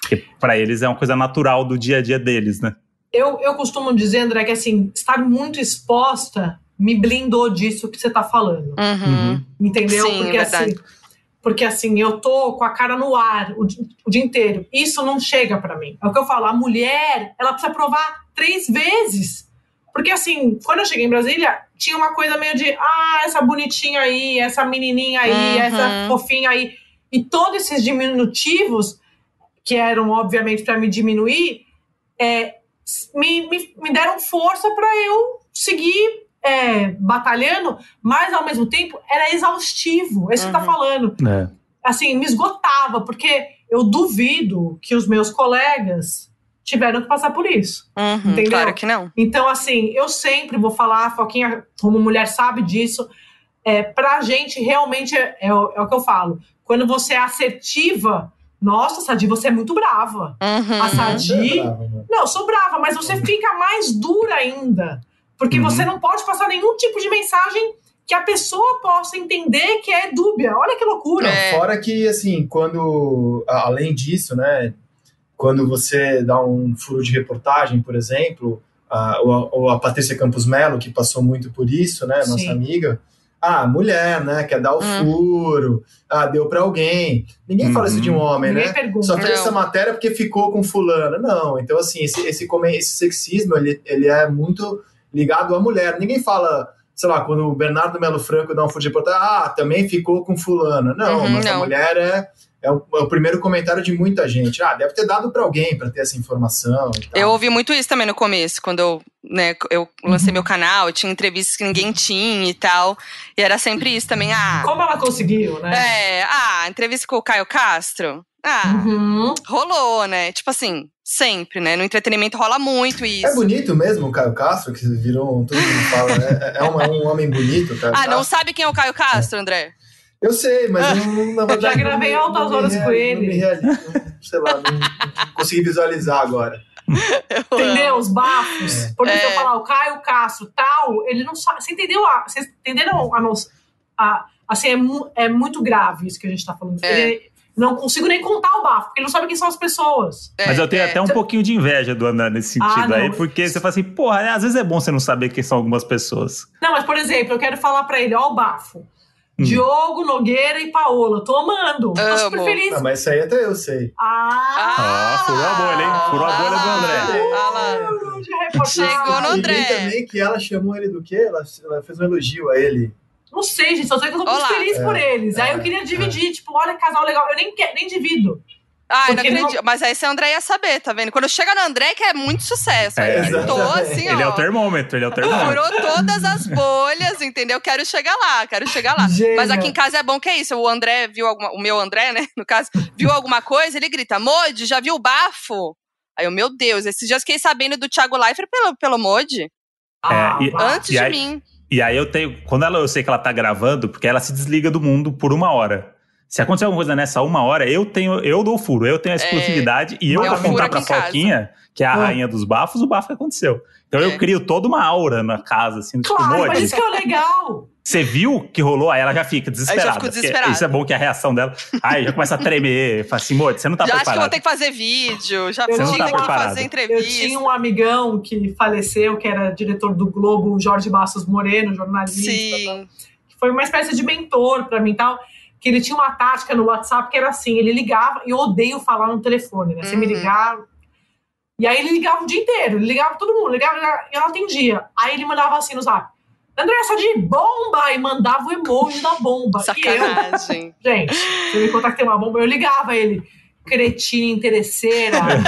Porque para eles é uma coisa natural do dia a dia deles, né? Eu, eu costumo dizer, André, que assim, estar muito exposta me blindou disso que você tá falando. Uhum. Entendeu? Sim, porque é verdade. assim, porque assim, eu tô com a cara no ar o, o dia inteiro. Isso não chega pra mim. É o que eu falo, a mulher, ela precisa provar três vezes. Porque assim, quando eu cheguei em Brasília, tinha uma coisa meio de, ah, essa bonitinha aí, essa menininha aí, Uhum. essa fofinha aí. E todos esses diminutivos, que eram obviamente pra me diminuir, é, me, me, me deram força pra eu seguir é, batalhando, mas ao mesmo tempo era exaustivo. É isso que você tá Uhum. falando. É. Assim, me esgotava, porque eu duvido que os meus colegas tiveram que passar por isso. Uhum. Entendeu? Claro que não. Então, assim, eu sempre vou falar, a Foquinha, como mulher, sabe disso. É, pra gente, realmente, é, é o- é o que eu falo. Quando você é assertiva, nossa, Sadi, você é muito brava. Uhum. A Sadi. É brava, mano. Não, eu sou brava, mas você fica mais dura ainda. Porque Uhum. você não pode passar nenhum tipo de mensagem que a pessoa possa entender que é dúbia. Olha que loucura. É. Fora que, assim, quando. Além disso, né? Quando você dá um furo de reportagem, por exemplo, a, ou, a, ou a Patrícia Campos Melo, que passou muito por isso, né? Nossa Sim. amiga. ah, mulher, né? Quer dar o Hum. furo, ah, deu pra alguém. Ninguém fala isso de um Uhum. homem, Ninguém né? pergunta. Só fez essa matéria porque ficou com fulano. Não, então assim, esse, esse, esse sexismo, ele, ele é muito ligado à mulher. Ninguém fala, sei lá, quando o Bernardo Melo Franco dá um furo de reportagem, ah, também ficou com fulano. Não, Uhum, mas a não. mulher é, é, o, é o primeiro comentário de muita gente. Ah, deve ter dado pra alguém pra ter essa informação e tal. Eu ouvi muito isso também no começo, quando eu, né, eu Uhum. lancei meu canal, tinha entrevistas que ninguém tinha e tal. E era sempre isso também. Ah, Como ela conseguiu, né? é, ah, entrevista com o Caio Castro. Ah, Uhum. rolou, né? Tipo assim, sempre, né? No entretenimento rola muito isso. É bonito mesmo o Caio Castro, que virou. Todo mundo fala, né? É, um, é um homem bonito, Caio Ah, não Castro. sabe quem é o Caio Castro, André? Eu sei, mas eu não, na verdade. Já gravei não altas não horas com ele. Não me reali- não- sei lá, não, não consegui visualizar agora. Eu Entendeu? amo. Os bafos. É. Por exemplo, É. eu falar o Caio Castro, tal, ele não sabe. Você entendeu? A, vocês entenderam a nossa. A, assim, é, mu- é muito grave isso que a gente tá falando. É. Ele- não consigo nem contar o bafo, porque ele não sabe quem são as pessoas. É, Mas eu tenho é. até um pouquinho de inveja do André nesse Ah, sentido aí, não. porque você fala assim, porra, às vezes é bom você não saber quem são algumas pessoas. Não, mas, por exemplo, eu quero falar pra ele, ó, o bafo. Hum. Diogo, Nogueira e Paola. Tô amando. Tô Amo. super feliz. Ah, mas isso aí até eu sei. Ah! Ah, furou a bolha, hein? Furou a bolha do André. Ah lá. reportagem. Chegou no E vi André. também que ela chamou ele do quê? Ela, ela fez um elogio a ele. Não sei, gente, só sei que eu tô muito Olá. feliz por É, eles. Aí é, eu queria dividir, tipo, olha que casal legal. Eu nem, nem divido. Ah, eu não Porque não- acredito. Mas aí o André ia saber, tá vendo? Quando chega no André, que é muito sucesso. É, tô assim, ó. Ele é o termômetro, ele é o termômetro. Furou todas as bolhas, entendeu? Quero chegar lá, quero chegar lá. Gênia. Mas aqui em casa é bom que é isso. O André viu alguma. O meu André, né? No caso, viu alguma coisa, ele grita: Modi, já viu o bafo? Aí eu, meu Deus, esses dias fiquei sabendo do Thiago Leifert pelo, pelo Modi. Ah, e- vá. Antes e de aí- mim. E aí eu tenho. Quando ela, eu sei que ela tá gravando, porque ela se desliga do mundo por uma hora. Se acontecer alguma coisa nessa uma hora, eu tenho, eu dou o furo, eu tenho a exclusividade e eu eu vou contar pra casa. Foquinha, que é a Ah. rainha dos bafos, o bafo que aconteceu. Então É. eu crio toda uma aura na casa, assim, tipo, Claro, mas isso que é legal. você viu que rolou? Aí ela já fica desesperada. fico porque desesperada. Isso é bom que a reação dela. Aí já começa a tremer. Fala assim, Modi, você não tá já acho que eu vou preparado. ter que fazer vídeo, já Você ter tá que preparado. fazer Eu entrevista. tinha um amigão que faleceu, que era diretor do Globo, o Jorge Bastos Moreno, jornalista. Sim. que foi uma espécie de mentor pra mim e tal. Que ele tinha uma tática no WhatsApp que era assim: ele ligava, e eu odeio falar no telefone, né? Você me Uhum. ligar. E aí ele ligava o dia inteiro, ele ligava todo mundo, ligava, ligava, e eu não atendia. Aí ele mandava assim no zap: André, só de bomba! E mandava o emoji da bomba. E eu, Sacanagem. gente, se eu me contar que tem uma bomba, eu ligava ele. Cretina interesseira.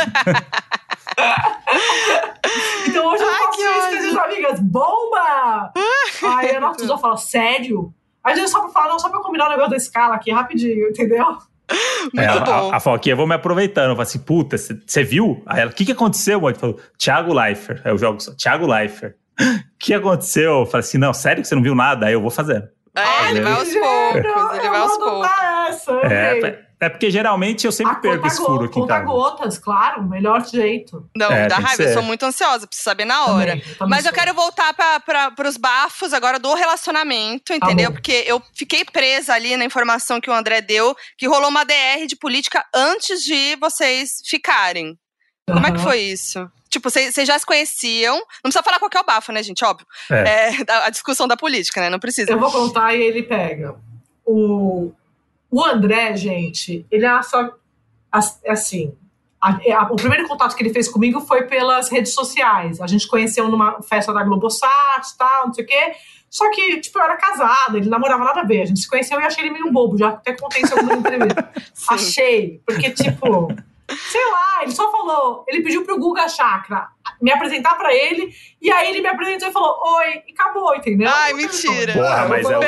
então hoje eu Ai, faço isso com as amigas. Bomba! Aí a nossa fala, sério? Às vezes só pra falar, não, só pra combinar o negócio da escala aqui, rapidinho, entendeu? Muito É, a- bom. A, a Foquinha, eu vou me aproveitando. Eu falo assim, puta, você viu? Aí ela, o que que aconteceu, Modi? Falou, Thiago Leifert. Aí eu jogo só, Thiago Leifert. O que aconteceu? Eu falei assim, não, sério que você não viu nada? Aí eu vou fazendo. É, ele vai aos poucos, ele vai aos poucos. Eu É, é- é porque geralmente eu sempre A perco esse furo aqui em casa. gotas, claro, melhor jeito. Não, É, dá raiva, eu sou muito ansiosa, preciso saber na hora. Também, também Mas eu sou. quero voltar para os bafos agora do relacionamento, entendeu? bom. Porque eu fiquei presa ali na informação que o André deu, que rolou uma DR de política antes de vocês ficarem. Como é que foi isso? Tipo, vocês já se conheciam. Não precisa falar qual que é o bafo, né, gente? Óbvio. É. É, a discussão da política, né? Não precisa. Eu vou contar e ele pega. O, o André, gente, ele é só as- assim. a- é, a- o primeiro contato que ele fez comigo foi pelas redes sociais. A gente conheceu numa festa da Globosat e tal, não sei o quê. Só que, tipo, eu era casada, ele namorava nada a ver. A gente se conheceu e achei ele meio bobo, já até contei isso em alguma entrevista. Achei, porque, tipo, sei lá, ele só falou, ele pediu pro Guga Chakra me apresentar pra ele, e aí ele me apresentou e falou, oi, e acabou, entendeu? Ai, mentira. Porra, mas é o-.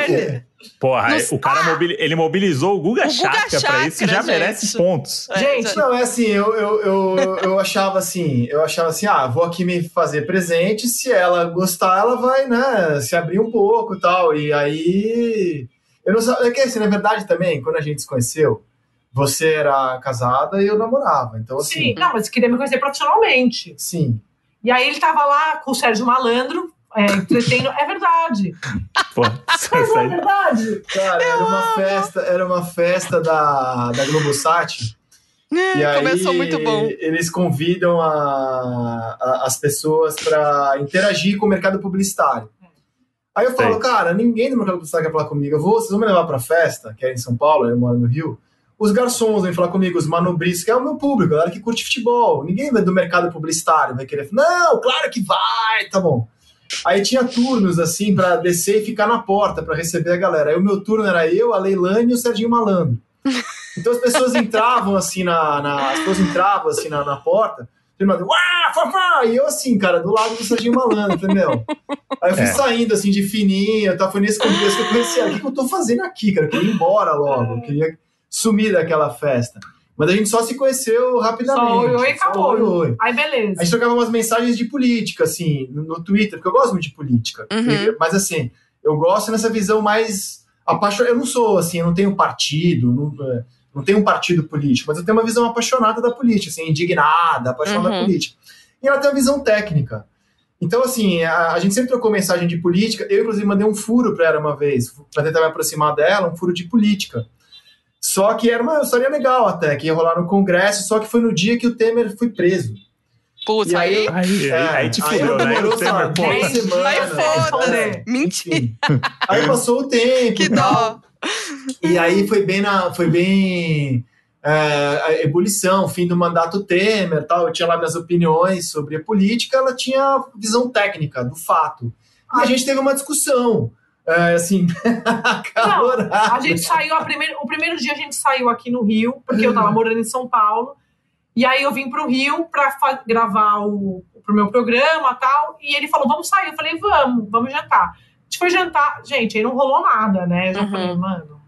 Porra, Não- o cara mobili- ele mobilizou o Guga O Guga Chakra pra isso e já Chakra, merece gente. pontos. É, Gente, Não, é assim, eu, eu, eu, eu achava assim, eu achava assim, ah, vou aqui me fazer presente, se ela gostar, ela vai, né, se abrir um pouco e tal, e aí... Eu não sabia, é que assim, na verdade também, quando a gente se conheceu, você era casada e eu namorava, então Sim, assim, não, mas queria me conhecer profissionalmente. sim. E aí ele tava lá com o Sérgio Malandro, é, entretendo. É verdade. Isso Mas não é verdade. Cara, era uma festa, era uma festa da, da Globosat, E aí, Começou muito bom. Eles convidam a- a- as pessoas para interagir com o mercado publicitário. Aí eu falo, Sei. cara, ninguém do mercado publicitário quer falar comigo. Eu vou, vocês vão me levar pra festa, que é em São Paulo, eu moro no Rio. Os garçons vêm falar comigo, os manobristas, que é o meu público, a galera que curte futebol. Ninguém vai do mercado publicitário vai querer. Não, claro que vai, tá bom. Aí tinha turnos, assim, pra descer e ficar na porta pra receber a galera. Aí o meu turno era eu, a Leilane e o Serginho Malandro. Então as pessoas entravam, assim, na, na- as pessoas entravam, assim, na, na porta, firmando, uá, fafá! E eu, assim, cara, do lado do Serginho Malandro, entendeu? Aí eu fui É. saindo, assim, de fininho, tá? foi nesse contexto que eu conheci ela. O que, que eu tô fazendo aqui, cara? Eu queria ir embora logo, eu queria sumir daquela festa. Mas a gente só se conheceu rapidamente. Só oi, acabou. oi, oi. Aí beleza. A gente trocava umas mensagens de política, assim, no, Twitter, porque eu gosto muito de política. Uhum. Mas, assim, eu gosto nessa visão mais apaixonada. Eu não sou, assim, eu não tenho partido, não, é, não tenho um partido político, mas eu tenho uma visão apaixonada da política, assim, indignada, apaixonada da Uhum. política. E ela tem uma visão técnica. Então, assim, a, a gente sempre trocou mensagem de política. Eu, inclusive, mandei um furo para ela uma vez, para tentar me aproximar dela, um furo de política. Só que era uma história legal até, que ia rolar no Congresso, só que foi no dia que o Temer foi preso. Putz, E aí. aí- Aí, É, aí te aí fudeu, né? demorou, O Temer, pô. Aí foda-se. foda-se. Mentira. Aí passou o tempo. Que e tal. dó. E aí foi bem na. Foi bem. é, a ebulição, fim do mandato Temer tal. Eu tinha lá minhas opiniões sobre a política, ela tinha visão técnica do fato. E a gente teve uma discussão. É, assim, acalorada. A gente saiu, a primeiro, o primeiro dia a gente saiu aqui no Rio, porque eu tava morando em São Paulo. E aí eu vim pro Rio pra gravar o, pro meu programa e tal. E ele falou, vamos sair. Eu falei, vamos, vamos jantar. A gente foi jantar. Gente, aí não rolou nada, né? Eu já Uhum. falei, mano,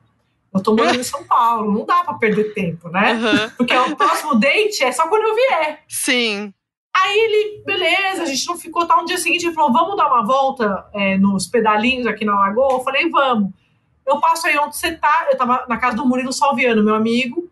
eu tô morando em São Paulo, não dá pra perder tempo, né? Aham. Porque o próximo date é só quando eu vier. Sim. Aí ele, beleza, a gente não ficou, tá? No dia seguinte ele falou, vamos dar uma volta é, nos pedalinhos aqui na Lagoa? Eu falei, vamos. Eu passo aí onde você tá. Eu tava na casa do Murilo Salviano, meu amigo.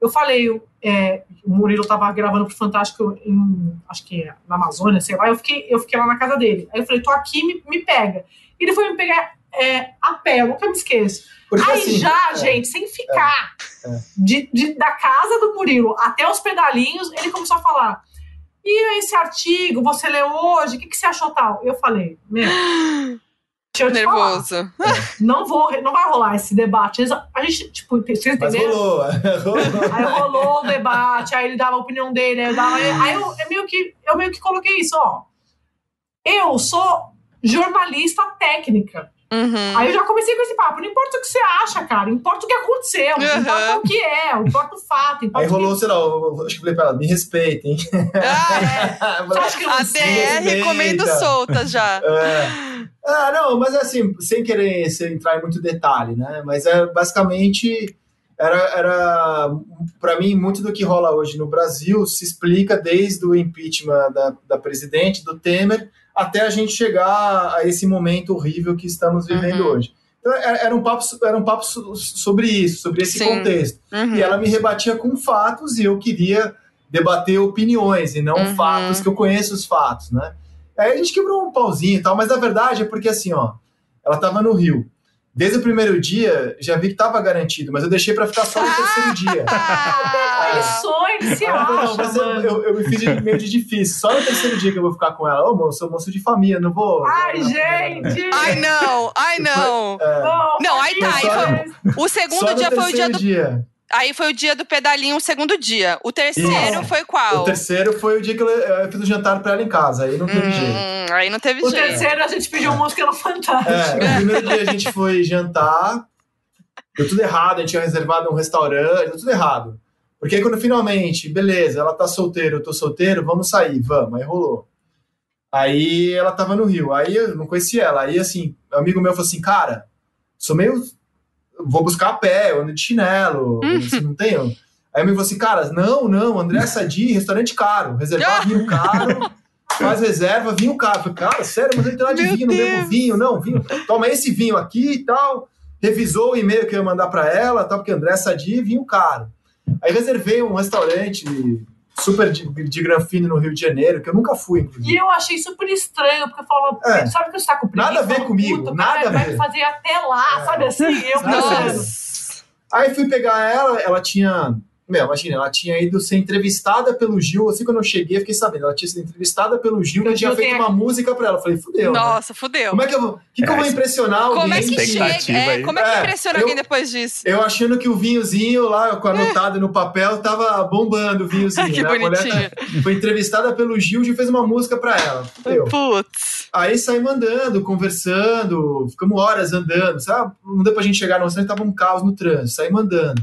Eu falei, é, o Murilo tava gravando pro Fantástico em, acho que na Amazônia, sei lá. Eu fiquei, eu fiquei lá na casa dele. Aí eu falei, tô aqui, me, me pega. Ele foi me pegar é, a pé, eu nunca me esqueço. Porque, Aí assim, já, é, gente, sem ficar É. de, de- da casa do Murilo até os pedalinhos, ele começou a falar. E esse artigo, você leu hoje, o que, que você achou tal? Eu falei, meu, deixa eu te falar, Nervoso. não, vou, não vai rolar esse debate. A gente, tipo, vocês Mas entenderam? rolou. rolou. Aí rolou o debate, aí ele dava a opinião dele, aí eu dava. Aí eu, eu meio que, eu meio que coloquei isso, ó. Eu sou jornalista técnica. Uhum. Aí eu já comecei com esse papo. Não importa o que você acha, cara. Importa o que aconteceu. Não Uhum. importa o que é. Importa o fato. Importa Aí o que- rolou, sei lá, eu acho que falei pra ela, me respeitem. Ah, Você acha que eu a? DR comendo solta já. É. Ah, não, mas assim, sem querer sem entrar em muito detalhe, né? Mas é basicamente era, era para mim muito do que rola hoje no Brasil se explica desde o impeachment da, da presidente do Temer até a gente chegar a esse momento horrível que estamos vivendo Uhum. hoje. Então era, um papo era um papo so- sobre isso, sobre esse Sim. contexto. Uhum. E ela me rebatia com fatos e eu queria debater opiniões e não Uhum. fatos, que eu conheço os fatos, né? Aí a gente quebrou um pauzinho e tal, mas na verdade é porque assim, ó, ela tava no Rio. Desde o primeiro dia, já vi que tava garantido, mas eu deixei pra ficar só no terceiro dia. Ah, ele se acha, não, mas eu, mano. eu, eu me fiz de meio de difícil. Só no terceiro dia que eu vou ficar com ela. Ô, moço, sou moço de família, não vou. Ai, não, gente! Ai, não. Ai, não. É, Não, aí tá, aí aí foi- O só segundo no dia foi o dia do. dia. Aí foi o dia do pedalinho, o segundo dia. O terceiro Isso. foi qual? O terceiro foi o dia que eu, eu fiz o jantar pra ela em casa. Aí não teve jeito. Hum, aí não teve O jeito. terceiro a gente pediu música no Fantástico. É, no primeiro dia a gente foi jantar, deu tudo errado, a gente tinha reservado um restaurante, deu tudo errado. Porque aí quando finalmente, beleza, ela tá solteira, eu tô solteiro, vamos sair, vamos, aí rolou. Aí ela tava no Rio, aí eu não conhecia ela, aí assim, um amigo meu falou assim, cara, sou meio, vou buscar a pé, eu ando de chinelo, assim, não tenho... Aí o amigo falou assim, cara, não, não, André Sadi, restaurante caro, reservar vinho caro, faz reserva, vinho caro. Eu falei, cara, sério, mas eu entrar de Meu vinho, não bebo Deus. vinho, não, vinho. Toma esse vinho aqui e tal. Revisou o e-mail que eu ia mandar pra ela, tal, porque André Sadi, vinho caro. Aí reservei um restaurante super de, de granfino no Rio de Janeiro, que eu nunca fui, E inclusive. eu achei super estranho, porque eu falava, É. sabe que você tá com preguiça? Nada a ver comigo, nada cara a vai ver. me fazer até lá, É. sabe assim? Eu. Aí fui pegar ela, ela tinha Meu, imagina, ela tinha ido ser entrevistada pelo Gil. Assim, quando eu cheguei, eu fiquei sabendo. Ela tinha sido entrevistada pelo Gil O e tinha feito uma música pra ela. Eu falei, fudeu. né? Nossa, fudeu. Como é que eu vou, que que eu vou É, impressionar alguém? Como é que chega? É, como é que É, impressiona eu- alguém depois disso? Eu achando que o vinhozinho lá, com anotado no papel, tava bombando o vinhozinho. Que né? Mulher bonitinho. tá- foi entrevistada pelo Gil e fez uma música pra ela. Fudeu. Putz. Aí saímos andando, conversando, ficamos horas andando, sabe? Não deu pra gente chegar no restaurante, tava um caos no trânsito, saímos andando.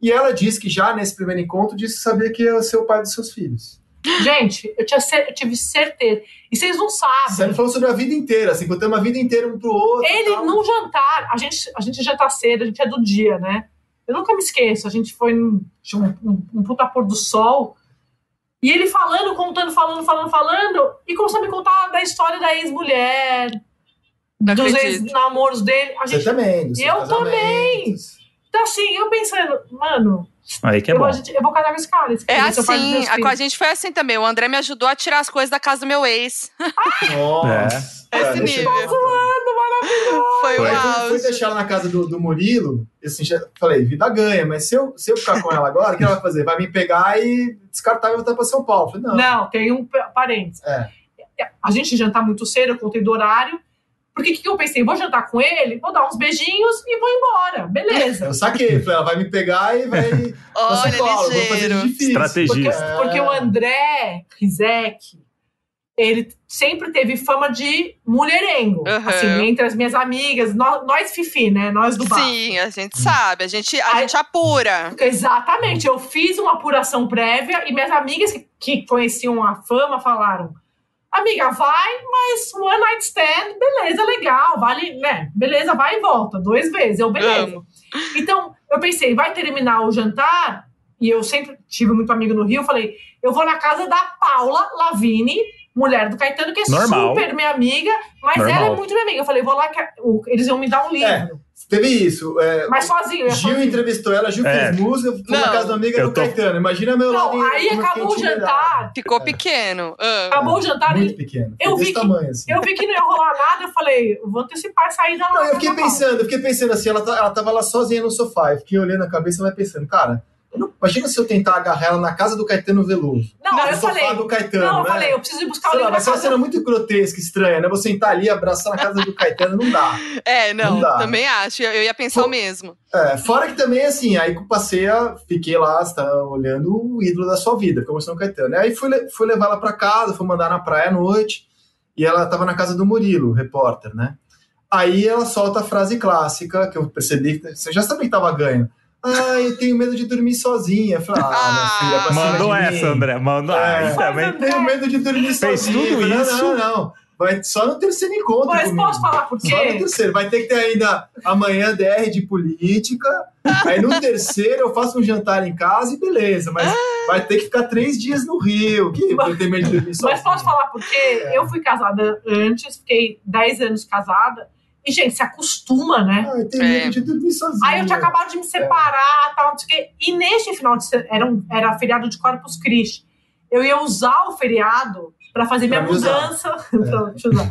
E ela disse que já nesse primeiro encontro, disse que sabia que ia ser o pai dos seus filhos. Gente, eu, tinha cer- eu tive certeza. E vocês não sabem. Você falou sobre a vida inteira, assim, contamos a vida inteira um pro outro. Ele, tal. num jantar, a gente, a gente janta cedo, a gente é do dia, né? Eu nunca me esqueço, a gente foi num um, um, um puta pôr do sol, e ele falando, contando, falando, falando, falando, e começou a me contar da história da ex-mulher, dos ex-namoros dele. A Você gente, também, dos Eu casamentos. Então, assim, eu pensando, mano, Aí que é eu, bom. vou, eu vou casar com esse cara. Esse É o assim, a, com a gente foi assim também. O André me ajudou a tirar as coisas da casa do meu ex. Nossa. É. Esse eu- nível. Foi o Foi. Aí quando eu fui auge. deixar ela na casa do, do Murilo, eu assim, já falei, vida ganha, mas se eu, se eu ficar com ela agora, o que ela vai fazer? Vai me pegar e descartar e voltar pra São Paulo. Falei, não. Não, tem um pa- parênteses. É. A gente jantar muito cedo, eu contei do horário. Porque o que, que eu pensei? Vou jantar com ele, vou dar uns beijinhos e vou embora. Beleza. Eu saquei, falei, ela vai me pegar e vai Olha, Paulo, vou fazer difícil. Porque, Estrategista. É. porque o André Rizek, ele sempre teve fama de mulherengo. Aham. Assim, entre as minhas amigas, nós, nós Fifi, né? Nós do bar. Sim, a gente sabe. A gente, a Aí- gente apura. Exatamente. Eu fiz uma apuração prévia e minhas amigas que, que conheciam a fama falaram: Amiga, vai, mas one night stand, beleza, legal, vale, né? Beleza, vai e volta, duas vezes, eu beleza. Amo. Então, eu pensei, vai terminar o jantar, e eu sempre tive muito amigo no Rio, eu falei, eu vou na casa da Paula Lavini, mulher do Caetano, que é Normal. super minha amiga, mas Normal. ela é muito minha amiga. Eu falei, vou lá, que eles iam me dar um livro. Teve isso. é, Mas sozinho, Gil sozinho. entrevistou ela, Gil É. fez música, fui na casa da amiga do tô- Caetano. Imagina meu lado. Não, aí acabou o jantar, Ficou pequeno. Ah. acabou o jantar, Muito e pequeno. Eu vi que- tamanho, assim. eu vi que não ia rolar nada, eu falei, vou antecipar a saída lá. Não, eu fiquei pensando, eu fiquei pensando assim, ela, tá- ela tava lá sozinha no sofá, eu fiquei olhando a cabeça e vai pensando, cara, não- imagina se eu tentar agarrar ela na casa do Caetano Veloso. Não, eu sofá falei, do Caetano, não, eu né? falei, eu preciso ir buscar o Sei lá, livro vai da ser uma cena muito grotesca, estranha, né? Você sentar ali e abraçar na casa do Caetano, não dá. É, não, Não dá. também acho. Eu, eu ia pensar Pô. o mesmo. É, fora que também, assim, aí que passei a. Fiquei lá, você tá olhando o ídolo da sua vida, como o Caetano. Aí fui, fui levar ela pra casa, fui mandar na praia à noite, e ela tava na casa do Murilo, o repórter, né? Aí ela solta a frase clássica, que eu percebi que você já sabia que tava ganho. Ah, eu tenho medo de dormir sozinha. Eu falei, ah, minha filha, pra cima Mandou essa, André. Mandou. É. Aí também. Tenho medo de dormir Fez sozinha. tudo Eu falei, isso? Não, não, não. Vai só no terceiro encontro Mas comigo. posso falar por Só no quê? terceiro. Vai ter que ter ainda amanhã DR de política. Aí no terceiro eu faço um jantar em casa e beleza. Mas vai ter que ficar três dias no Rio. Que eu tenho medo de dormir sozinho. Mas posso falar por quê? É. Eu fui casada antes, fiquei 10 anos casada. E, gente, se acostuma, né? Ah, eu tenho É. medo de dormir sozinho. Aí eu tinha acabado de me separar, tal, não sei o quê. E neste final de semana, era, um, era feriado de Corpus Christi. Eu ia usar o feriado pra fazer minha Pra usar. mudança. pra, deixa eu usar.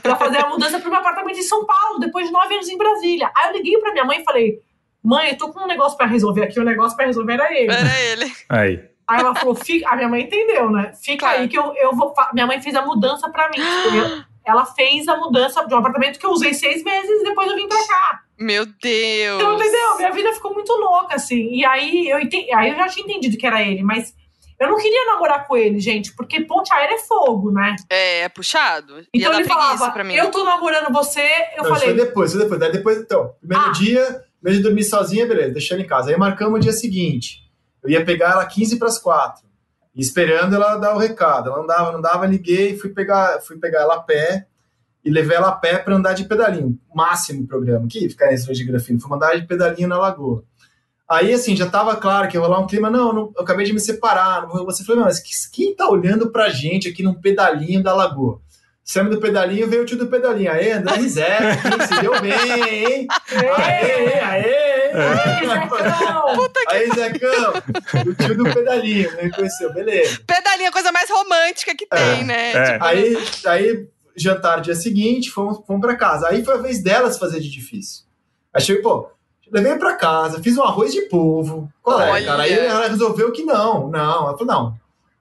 Pra fazer a mudança pro meu apartamento em São Paulo, depois de nove anos em Brasília. Aí eu liguei pra minha mãe e falei: Mãe, eu tô com um negócio pra resolver aqui. O negócio pra resolver era ele. Era ele. Aí. Aí ela falou, fica. A minha mãe entendeu, né? Fica Claro. aí que eu, eu vou. Minha mãe fez a mudança pra mim. Tipo, eu- ela fez a mudança de um apartamento que eu usei seis meses e depois eu vim pra cá. Meu Deus. Então, entendeu? Minha vida ficou muito louca, assim. E aí eu, enten- aí eu já tinha entendido que era ele, mas eu não queria namorar com ele, gente, porque ponte aérea é fogo, né? É, é puxado. Então ele falava, pra mim. eu tô namorando você, eu Não, isso falei, foi depois, foi depois. Daí depois, então, primeiro Ah. dia, medo de dormir sozinha, beleza, deixando em casa. Aí marcamos o dia seguinte. Eu ia pegar ela 15 para as 4. E esperando ela dar o recado. Ela não dava, não dava, liguei, fui pegar, fui pegar ela a pé e levei ela a pé para andar de pedalinho. Máximo programa. Que ficar em de grafino. Fui mandar de pedalinho na lagoa. Aí, assim, já tava claro que ia rolar um clima. Não, não eu acabei de me separar. Você falou, mas que- quem tá olhando pra gente aqui num pedalinho da lagoa? Saímos do pedalinho, veio o tio do pedalinho. Aê, André hein? se deu bem, hein? Aê, aê, "Ei, aê. Zecão!" Aí, Zecão, o tio do pedalinho, me reconheceu, beleza. Pedalinho é a coisa mais romântica que tem, né? é. Tipo, Aí, aí jantar dia seguinte, fomos, fomos pra casa. Aí foi a vez delas fazer de difícil. Aí chegou, pô, Levei pra casa, fiz um arroz de polvo. Qual é, Olha. cara? Aí ela resolveu que não, não. Ela falou, não,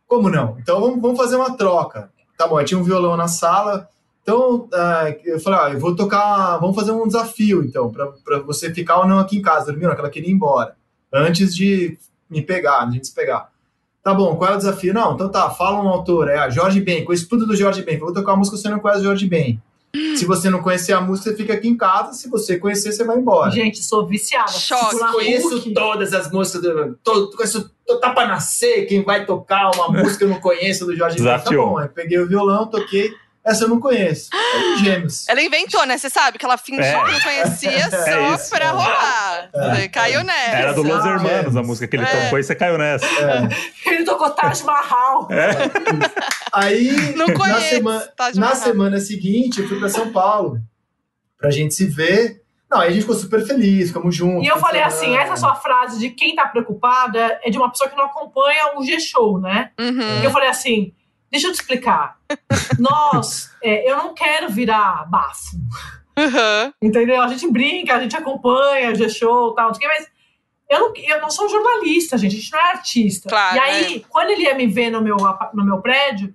como não? Então vamos, vamos fazer uma troca. Tá bom, aí tinha um violão na sala. Então, ah, eu falei, ah, eu vou tocar, vamos fazer um desafio, então, pra, pra você ficar ou não aqui em casa, dormindo, que ela queria ir embora. Antes de me pegar, a gente se pegar. Tá bom, qual é o desafio? Não, então tá, fala um autor, é a Jorge Ben, conheço tudo do Jorge Ben. Vou tocar uma música, você não conhece o Jorge Ben. Se você não conhecer a música, você fica aqui em casa. Se você conhecer, você vai embora. Gente, sou viciada. Choque. Conheço PUC. todas as músicas do. Todo, conheço Tá pra Nascer, quem vai tocar uma música que eu não conheço do Jorge Ben. Tá bom, aí peguei o violão, toquei. Essa eu não conheço. É os gêmeos. Ela inventou, né? Você sabe que ela fingiu É. que não conhecia só É isso. pra rolar. Você Caiu nessa. Era do Los Ah, Hermanos, é. a música que ele É. tocou e você caiu nessa. É. Ele tocou Taj Mahal. Aí, Não na, conheço, semana, Taj na semana seguinte, eu fui pra São Paulo pra gente se ver. Não, aí a gente ficou super feliz, ficamos juntos. E eu falei assim, essa sua frase de quem tá preocupada é de uma pessoa que não acompanha o G-Show, né? Uhum. E eu falei assim, deixa eu te explicar. Nós, é, eu não quero virar bafo, Uhum. entendeu? A gente brinca, a gente acompanha o G-Show e tal, não sei o quê, mas eu não, eu não sou jornalista, gente, a gente não é artista. Claro, e aí, quando ele ia me ver no meu, no meu prédio,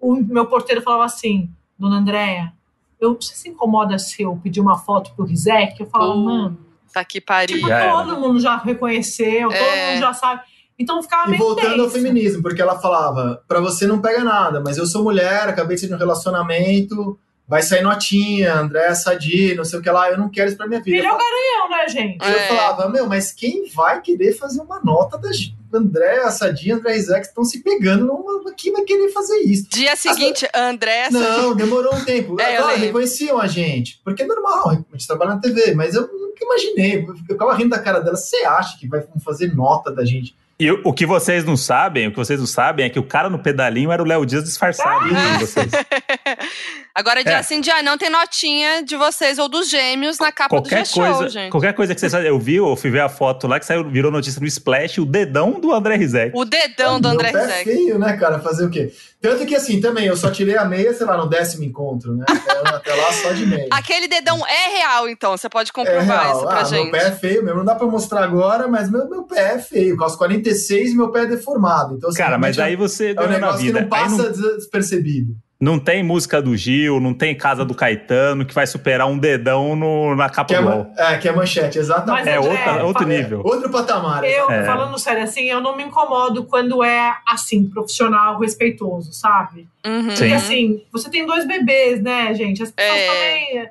o meu porteiro falava assim, Dona Andréia, eu, você se incomoda se eu pedir uma foto pro Rizek? Eu falava, Uh, mano, Tá que pariu. Tipo, todo mundo já reconheceu, todo É. mundo já sabe. Então ficava E meio voltando ao tenso. feminismo, porque ela falava, pra você não pega nada, mas eu sou mulher, acabei de sair de um relacionamento, vai sair notinha, André Sadi, não sei o que lá, eu não quero isso pra minha vida. Filho é o garanhão, né, gente? Aí eu É. falava, meu, mas quem vai querer fazer uma nota da André Sadi e André Isaac estão se pegando, não, quem vai querer fazer isso? Dia seguinte, André. Não, demorou um tempo. É, Agora, reconheciam a gente. Porque é normal, a gente trabalha na TV, mas eu nunca imaginei. Eu ficava rindo da cara dela. Você acha que vai fazer nota da gente? E o o que vocês não sabem, o que vocês não sabem é que o cara no pedalinho era o Léo Dias disfarçado Ah! de vocês. Agora, dia É. sim, dia não, tem notinha de vocês ou dos gêmeos na capa Qualquer do G-Show, coisa, gente. qualquer coisa que vocês fazem. Eu vi, eu fui ver a foto lá que saiu, virou notícia no Splash, o dedão do André Rizek. O dedão do André pé é Rizek. feio, né, cara? Fazer o quê? Tanto que, assim, também, eu só tirei a meia, sei lá, no décimo encontro, né? Até, até lá, só de meia. Aquele dedão é real, então. Você pode É comprovar real. isso pra ah, gente. meu pé é feio mesmo. Não dá pra mostrar agora, mas meu, meu pé é feio. Eu calço 46 e meu pé é deformado. Então, assim, Cara, mas realmente aí você é um negócio que vida. não Aí passa não, despercebido. Não tem música do Gil, não tem casa do Caetano que vai superar um dedão no, na capa Que é, do ma- UOL. é, que é manchete, exatamente. Mas, É outra, outro fala- nível. Outro patamar. Eu, É. falando sério assim, eu não me incomodo quando é assim, profissional, respeitoso, sabe? Uhum. Sim. Porque assim, você tem dois bebês, né, gente? As pessoas É. também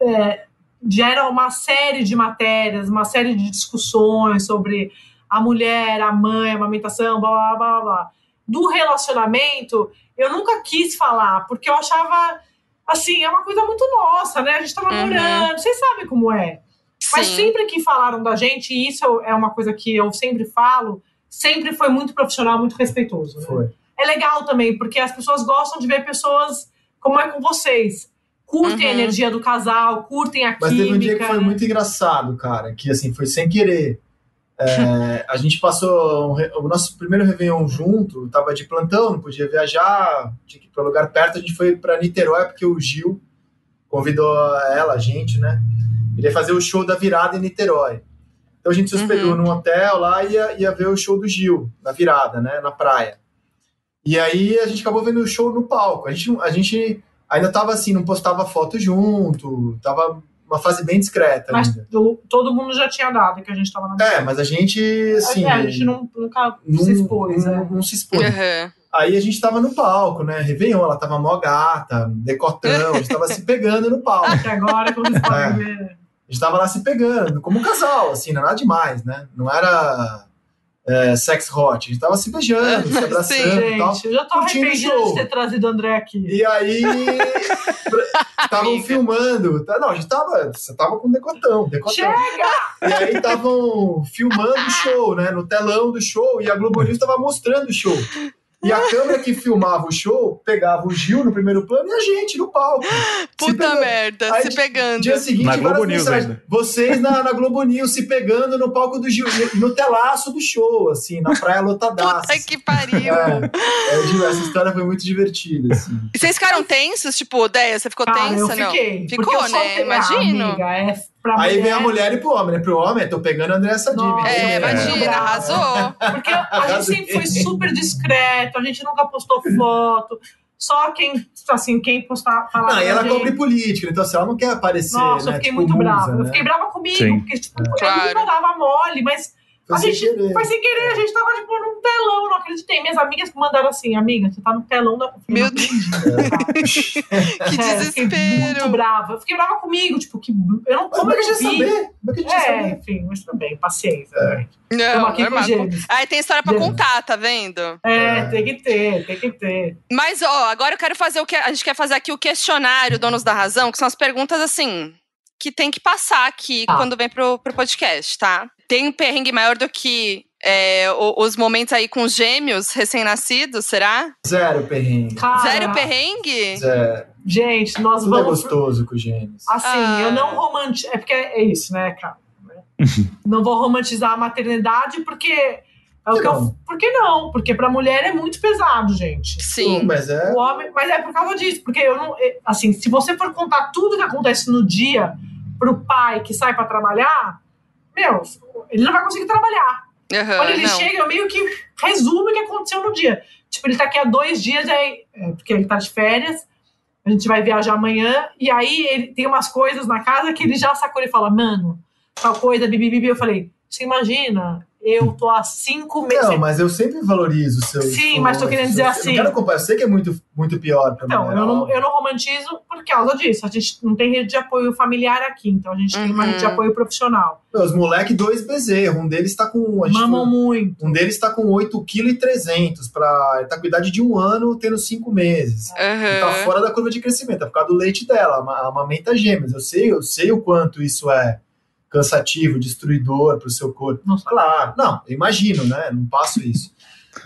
é, geram uma série de matérias, uma série de discussões sobre a mulher, a mãe, a amamentação, blá blá blá blá. blá. Do relacionamento, eu nunca quis falar, porque eu achava assim, é uma coisa muito nossa, né? A gente tá namorando, vocês sabem como é. Mas Sim. sempre que falaram da gente, e isso é uma coisa que eu sempre falo, sempre foi muito profissional, muito respeitoso. né? Foi. É legal também, porque as pessoas gostam de ver pessoas como é com vocês. Curtem a Uhum. energia do casal, curtem a Mas química. teve um dia que foi né? muito engraçado, cara, que assim, foi sem querer. É, a gente passou um o nosso primeiro Réveillon junto, tava de plantão, não podia viajar, tinha que ir para lugar perto, a gente foi para Niterói, porque o Gil convidou ela, a gente, né? Ele ia fazer o show da virada em Niterói. Então a gente se hospedou Uhum. num hotel lá e ia, ia ver o show do Gil, na virada, né? Na praia. E aí a gente acabou vendo o show no palco. A gente, a gente ainda tava assim, não postava foto junto, tava uma fase bem discreta Mas ainda. do- todo mundo já tinha dado que a gente tava na É, mas a gente, assim. É, a gente não, nunca não, se expôs, não, né? não se expôs. Uhum. Aí a gente tava no palco, né? Réveillon, ela tava mó gata, decotão, a gente tava se pegando no palco. Até agora, como vocês podem É. ver. A gente tava lá se pegando, como um casal, assim, não era nada demais, né? Não era é, sex hot, a gente tava se beijando, se Sim, abraçando e tal. Eu já tô Curtindo o arrependida show. de ter trazido o André aqui. E aí, estavam filmando. tá- Não, a gente tava. Você tava com decotão, decotão. Chega! E aí estavam filmando o show, né? No telão do show, e a Globo News estava mostrando o show. E a câmera que filmava o show pegava o Gil no primeiro plano e a gente no palco. Puta pegando. merda, Aí, se pegando. Dia seguinte, Na várias Globo News mensagens. ainda. Vocês na, na Globo News se pegando no palco do Gil, no telaço do show, assim, na praia lotadaça. Puta que pariu. É, é, Gil, essa história foi muito divertida, assim. E vocês ficaram tensos? Tipo, Deia, você ficou Cara, tensa, eu não? fiquei. Ficou, porque eu sou né? Imagino. Amiga, é pra Aí mulher. vem a mulher e pro homem, né? Pro homem, tô pegando a Andressa Dini. Nossa. É, né? imagina, arrasou. Porque a gente sempre foi super discreto, a gente nunca postou foto. Só quem, assim, quem postar falar. Não, e ela gente- cobre política, então se ela não quer aparecer. Nossa, né, eu fiquei tipo, muito musa, brava. Eu né? fiquei brava comigo, Sim. porque, tipo, Claro. eu nunca dava mole, mas Foi a sem gente querer. foi sem querer, a gente tava, tipo, num telão, não acreditei. Minhas amigas mandaram assim, amiga, você tá no telão da. Meu não acredito. Que eu Fiquei muito desespero. brava. Eu fiquei brava comigo, tipo, que. Eu não. Como como é eu que a gente vi? saber? Como é que a gente É, saber? enfim, mas tudo bem, paciência. É. né? Não, normal. Aí tem história pra Gêmeos. contar, tá vendo? É, É. tem que ter, tem que ter. Mas, ó, agora eu quero fazer o que. A gente quer fazer aqui o questionário Donos da Razão, que são as perguntas assim. Que tem que passar aqui Tá. quando vem pro, pro podcast, tá? Tem um perrengue maior do que é, os momentos aí com os gêmeos recém-nascidos, será? Zero perrengue. Cara, Zero perrengue? Zero. Gente, nós Tudo é vamos. gostoso com os gêmeos. Assim, Ah. eu não romantizo. É porque é isso, né, cara? não vou romantizar a maternidade porque. É o Por que eu, não? por que não? Porque pra mulher é muito pesado, gente. Sim. Mas é. O homem, mas é por causa disso, porque eu não. é, Assim, se você for contar tudo que acontece no dia pro pai que sai pra trabalhar, meu, ele não vai conseguir trabalhar. Aham, Quando ele não. chega, eu meio que resumo o que aconteceu no dia. Tipo, ele tá aqui há dois dias, aí, é, porque ele tá de férias, a gente vai viajar amanhã, e aí ele tem umas coisas na casa que ele já sacou e fala, mano, tal coisa, bibi, bibi. Eu falei, você imagina, eu tô há cinco meses. Não, mas eu sempre valorizo o seu. Sim, mas tô querendo dizer assim- Eu não quero comparar, eu sei que é muito, muito pior pra Então, mulher. eu não, eu não romantizo por causa disso. A gente não tem rede de apoio familiar aqui, então a gente tem uma Uhum. rede de apoio profissional. Meu, Os moleques, dois bezerros. Um deles tá com. Mamam foi- muito. Um deles tá com 8,3 kg para Ele tá com idade de um ano, tendo cinco meses. Ele tá Aham. fora da curva de crescimento, é por causa do leite dela, a amamenta gêmeas. Eu sei, eu sei o quanto isso é cansativo, destruidor pro seu corpo. Nossa. Claro, não, eu imagino, né? Não passo isso.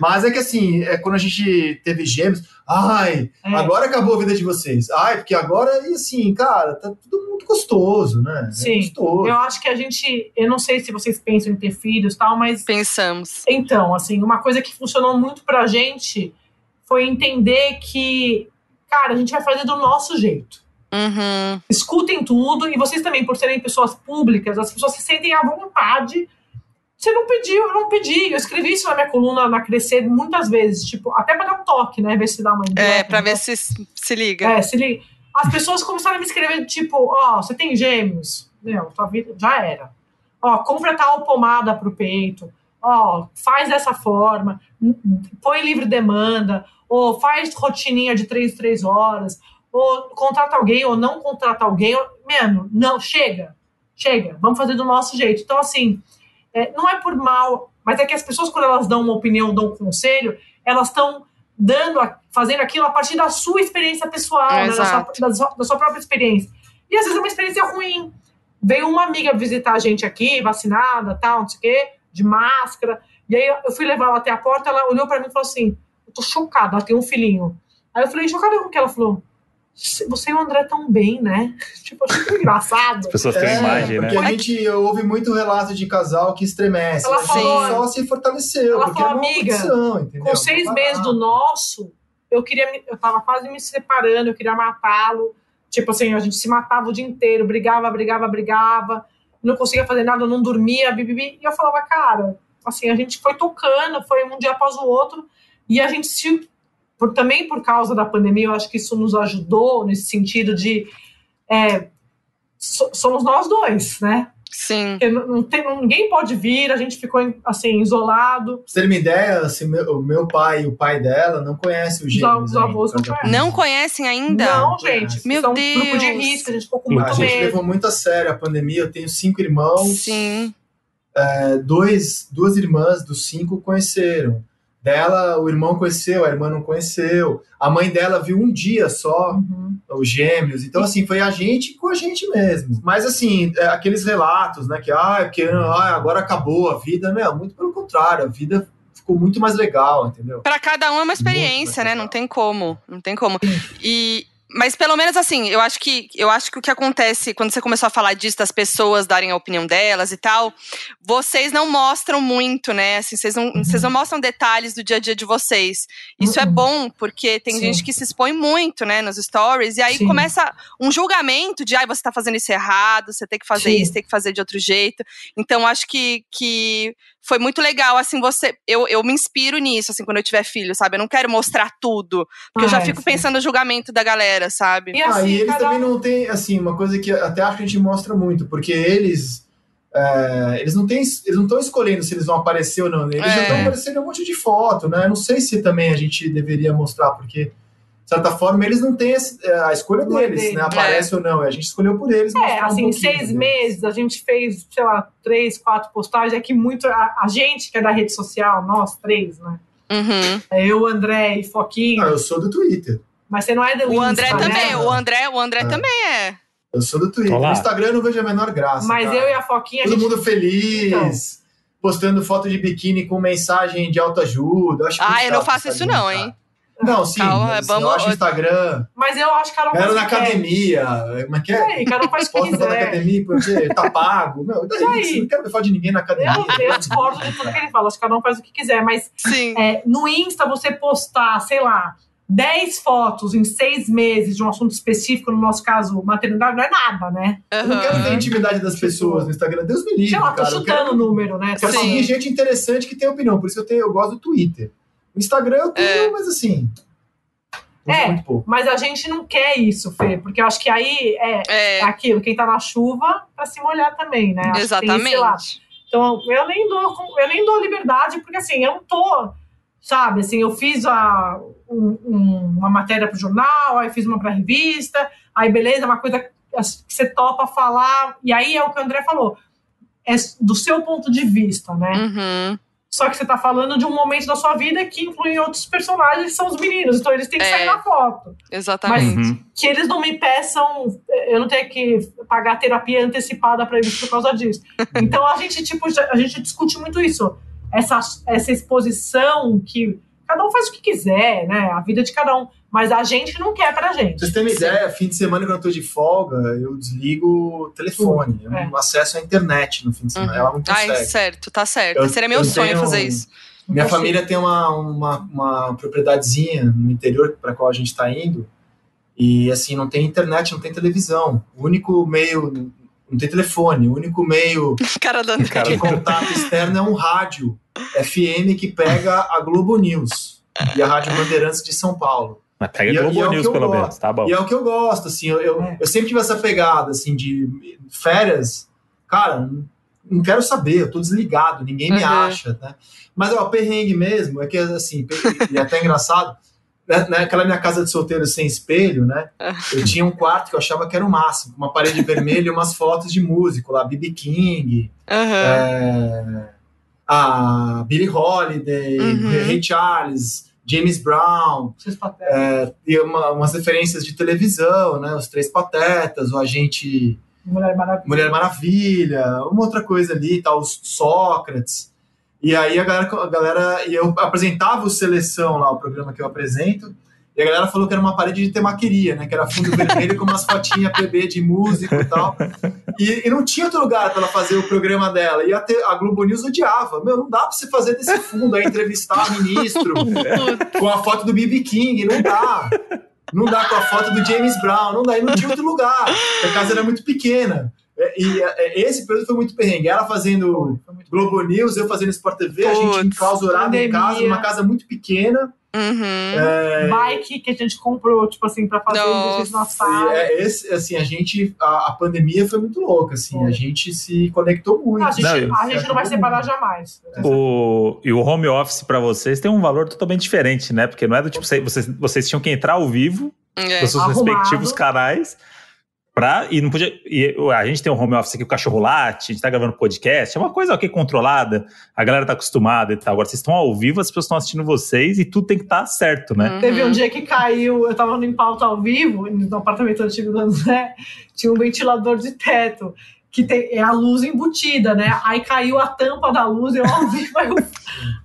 Mas é que assim, é quando a gente teve gêmeos, ai, É. agora acabou a vida de vocês. Ai, porque agora, e assim, cara, tá tudo muito gostoso, né? É Sim. gostoso. Eu acho que a gente. Eu não sei se vocês pensam em ter filhos e tal, mas Pensamos. Então, assim, uma coisa que funcionou muito pra gente foi entender que, cara, a gente vai fazer do nosso jeito. Uhum. Escutem tudo e vocês também, por serem pessoas públicas, as pessoas se sentem à vontade. Você não pediu, eu não pedi. Eu escrevi isso na minha coluna na Crescer muitas vezes, tipo, até pra dar um toque, né? Ver se dá uma É, pra ver se se liga. É, se liga. As pessoas começaram a me escrever, tipo, ó, você tem gêmeos? Meu, tua vida já era. Ó, compra tal pomada pro peito. Ó, faz dessa forma. Põe livre demanda. Ou faz rotininha de três, três horas. Ou contrata alguém, ou não contrata alguém. ou- Mano, não, chega. Chega. Vamos fazer do nosso jeito. Então, assim, é, não é por mal, mas é que as pessoas, quando elas dão uma opinião, dão um conselho, elas estão dando, fazendo aquilo a partir da sua experiência pessoal, né, da, sua, da sua- da sua própria experiência. E às vezes é uma experiência ruim. Veio uma amiga visitar a gente aqui, vacinada, tal, não sei o quê, de máscara. E aí eu fui levar ela até a porta, ela olhou pra mim e falou assim: Eu tô chocada, ela tem um filhinho. Aí eu falei, chocada com o que? Ela falou: Você e o André tão bem, né? Tipo, achei tão engraçado. As pessoas têm É, imagem, porque né? a gente ouve muito relato de casal que estremece. Ela falou- só se fortaleceu, Ela porque falou, é amiga? Com seis meses do nosso, eu queria, me- eu tava quase me separando, eu queria matá-lo. Tipo assim, a gente se matava o dia inteiro, brigava, brigava, brigava, não conseguia fazer nada, não dormia, bibibi. E eu falava, cara, assim, a gente foi tocando, foi um dia após o outro, e a gente se. Por, também por causa da pandemia, eu acho que isso nos ajudou nesse sentido de. é, so- somos nós dois, né? Sim. Não não tem, ninguém pode vir, a gente ficou assim, isolado. Pra você ter uma ideia, assim, meu- o meu pai e o pai dela não conhecem o Os gêmeos. os avós não ainda. conhecem. Não conhecem ainda? Não, gente. Meu são um grupo de Deus. risco, a gente ficou com A muito gente medo. levou muito a sério a pandemia. Eu tenho cinco irmãos. Sim. é, dois, duas irmãs dos cinco conheceram. Dela, o irmão conheceu, a irmã não conheceu. A mãe dela viu um dia só Uhum. os gêmeos. Então, assim, foi a gente com a gente mesmo. Mas, assim, é, aqueles relatos, né? Que, ah, é porque ah, agora acabou a vida. Não, muito pelo contrário. A vida ficou muito mais legal, entendeu? Pra cada um é uma experiência, né? Não tem como. Não tem como. E. mas pelo menos assim, eu acho que eu acho que o que acontece quando você começou a falar disso, das pessoas darem a opinião delas e tal, vocês não mostram muito, né? Assim, vocês não, Uhum. vocês não mostram detalhes do dia a dia de vocês. Isso é Uhum. bom, porque tem Sim. gente que se expõe muito, né, nos stories, e aí Sim. começa um julgamento de ai, você tá fazendo isso errado, você tem que fazer Sim. isso, tem que fazer de outro jeito. Então, acho que, que foi muito legal, assim, você. Eu, eu me inspiro nisso, assim, quando eu tiver filho, sabe? Eu não quero mostrar tudo. Porque eu já Ah, fico sim. pensando no julgamento da galera, sabe? E ah, assim, e eles cada também não têm, assim, uma coisa que até acho que a gente mostra muito, porque eles. é, eles não têm, eles não estão escolhendo se eles vão aparecer ou não. né? Eles já É. estão aparecendo um monte de foto, né? Não sei se também a gente deveria mostrar, porque, certa forma, eles não têm é, a escolha é deles, né? Aparece ou não. A gente escolheu por eles. É, um assim, pouquinho seis deles. meses, a gente fez, sei lá, três, quatro postagens. É que muito. A, a gente que é da rede social, nós três, né? Uhum. É Eu, André e Foquinho. Não, eu sou do Twitter. Mas você não é do O André Insta, também, né? o André, o André É. também é. Eu sou do Twitter. Tô lá. No Instagram eu não vejo a menor graça. Mas cara. eu e a Foquinha, a Todo gente. mundo feliz, postando foto de biquíni com mensagem de autoajuda. Acho Ah, eu não faço isso não, cara. hein? Não, sim. Calma, mas, vamos- Eu acho o Instagram. Mas eu acho que cada um Era na academia. Como é que é? aí, cada um faz o que da quiser. academia porque tá pago. Daí, aí? Você não quer ver foto de ninguém na academia. Eu, eu discordo de tudo que ele fala, acho que cada um faz o que quiser, mas Sim. é, no Insta você postar, sei lá, 10 fotos em seis meses de um assunto específico, no nosso caso, maternidade, não é nada, né? Eu não quero ver a intimidade das pessoas no Instagram. Deus me livre, Sei lá, tô cara. Chutando o quero, número, né? quero Sim. seguir gente interessante que tem opinião. Por isso eu, tenho, eu gosto do Twitter. O Instagram eu tenho, É. mas assim. É. Mas a gente não quer isso, Fê, porque eu acho que aí é, É, é aquilo, quem tá na chuva pra se molhar também, né? Acho que tem exatamente. Então, eu nem dou, eu nem dou liberdade, porque assim, eu não tô, sabe, assim, eu fiz a, um- um- uma matéria pro jornal, aí fiz uma pra revista, aí beleza, uma coisa que você topa falar, e aí é o que o André falou, é do seu ponto de vista, né? Uhum. Só que você tá falando de um momento da sua vida que inclui outros personagens, que são os meninos, então eles têm que É. sair na foto. Exatamente. Uhum. Que eles não me peçam, eu não tenho que pagar terapia antecipada para eles por causa disso. Então a gente, tipo, a gente discute muito isso. Essa, essa exposição que cada um faz o que quiser, né? A vida de cada um. Mas a gente não quer pra gente. vocês terem uma ideia, fim de semana, quando eu tô de folga, eu desligo o telefone. Eu É. não acesso à internet no fim de semana. Uhum. Ela não consegue. Ai, certo, tá certo. Eu- Seria meu eu sonho tenho- fazer isso. Minha família tem uma, uma, uma propriedadezinha no interior para qual a gente está indo. E assim, não tem internet, não tem televisão. O único meio. Não tem telefone. O único meio. Cara, de contato externo é um rádio FM que pega a Globo News e a Rádio Bandeirantes de São Paulo. Mas pega E é- Globo e é o News, que eu pelo gosto. menos, tá bom. E é o que eu gosto, assim, eu, eu, É. eu sempre tive essa pegada, assim, de férias, cara, não, quero saber, eu tô desligado, ninguém me Uhum. acha, né? Mas, ó, perrengue mesmo, é que, assim, e é até engraçado, né, naquela minha casa de solteiro sem espelho, né, eu tinha um quarto que eu achava que era o máximo, uma parede vermelha e umas fotos de músico lá, B.B. King, Aham. é, a Billie Holiday, Uhum. Ray Charles, James Brown, é, e uma- umas referências de televisão, né? Os Três Patetas, o Agente Mulher Maravilha. Mulher Maravilha, uma outra coisa ali, tal, os Sócrates. E aí a galera, a galera, e eu apresentava o Seleção lá, o programa que eu apresento, e a galera falou que era uma parede de temaqueria, né? Que era fundo vermelho com umas fotinhas PB de músico e tal. E, e não tinha outro lugar para ela fazer o programa dela. E a, te- a Globo News odiava. Meu, não dá para você fazer desse fundo aí, entrevistar ministro com a foto do B.B. King, não dá. Não dá com a foto do James Brown, não dá. E não tinha outro lugar. A casa era muito pequena. É, E é, esse período foi muito perrengue. Ela fazendo Globo News, eu fazendo Sport TV, a gente Putz, enclausurado em casa, numa casa muito pequena. Uhum. É, bike que a gente comprou, tipo assim, pra fazer Nossa. na e sala. é esse, assim, a gente, a, a pandemia foi muito louca, assim, a gente se conectou muito. a, gente, Não, eu- a gente não vai separar jamais. O, e o home office pra vocês tem um valor totalmente diferente, né? Porque não é do tipo, vocês, vocês, tinham que entrar ao vivo É. nos seus Arrumado. respectivos canais. Pra, e não podia. E a gente tem um home office aqui, o cachorro late, a gente tá gravando podcast, é uma coisa ok, controlada, a galera tá acostumada e tal. Agora vocês estão ao vivo, as pessoas estão assistindo vocês e tudo tem que estar certo, né? Uhum. Teve um dia que caiu, eu tava no pauta ao vivo, no apartamento antigo do André, tinha um ventilador de teto. Que tem, é a luz embutida, né? Aí caiu a tampa da luz, eu ouvi, mas eu,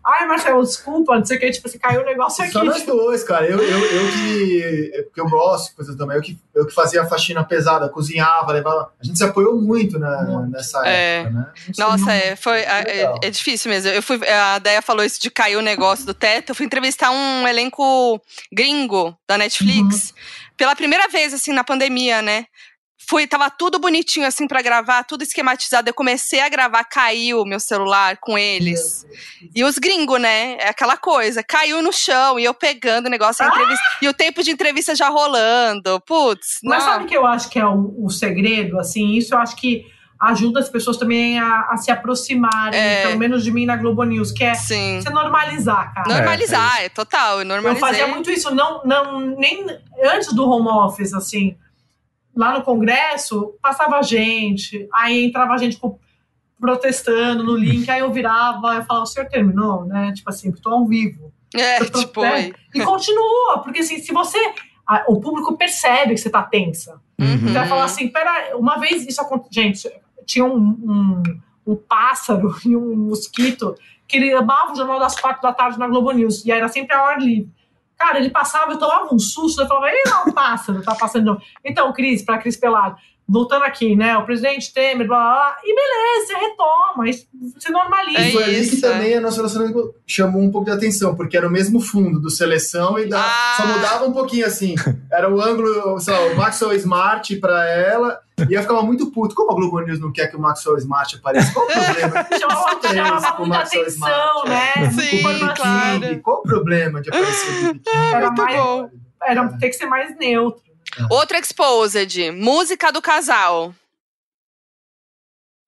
ai, Marcelo, desculpa, não sei o que, tipo, se caiu o negócio aqui. Só nós tipo, dois, cara. Eu, eu, eu que. Porque eu gosto de coisa também. Eu que, eu que fazia a faxina pesada, cozinhava, levava. A gente se apoiou muito na, Muito. nessa É. época, né? Nossa, é, foi, é, é difícil mesmo. Eu fui, a Deia falou isso de cair o negócio do teto. Eu fui entrevistar um elenco gringo da Netflix pela primeira vez, assim, na pandemia, né? Fui, tava tudo bonitinho, assim, pra gravar, tudo esquematizado. Eu comecei a gravar, caiu o meu celular com eles. E os gringos, né? É aquela coisa, caiu no chão e eu pegando o negócio, a entrevista, e o tempo de entrevista já rolando. Putz, Mas não. sabe o que eu acho que é o, o segredo, assim? Isso eu acho que ajuda as pessoas também a, a se aproximarem, É. pelo menos de mim na Globo News, que é Sim. você normalizar, cara. Normalizar, é, total. Eu Eu fazia muito isso, não, não, nem antes do home office, assim. Lá no Congresso, passava gente, aí entrava gente co- protestando no link, aí eu virava, eu falava, o senhor terminou, né? Tipo assim, tô ao vivo. É, tô- tipo, é, oi. E continua, porque assim, se você. a- o público percebe que você tá tensa. Uhum. Você vai falar assim, pera, uma vez isso aconteceu. Gente, tinha um, um, um pássaro e um mosquito que ele amava o jornal das quatro da tarde na Globo News, e era sempre a hora livre. Cara, ele passava, eu tomava um susto, eu falava, ei, não, pássaro, tá passando. novo." Então, Cris, pra Cris Pelado, voltando aqui, né? O presidente Temer, blá blá blá, e beleza, você retoma, isso- você normaliza. É E foi ali que isso, também a nossa relacionamento chamou um pouco de atenção, porque era o mesmo fundo do seleção e da, Ah. só mudava um pouquinho assim. Era o ângulo, sei lá, o Maxwell Smart pra ela, e eu ficava muito puto. Como a Globo News não quer que o Maxwell Smart apareça? Qual o problema? É chamava o muita atenção, Smart, né? Sim, Muita informação. claro. Qual o problema de aparecer de biquíni? Era Muito mais, bom. era, tem que ser mais neutro. Outro exposed, música do casal.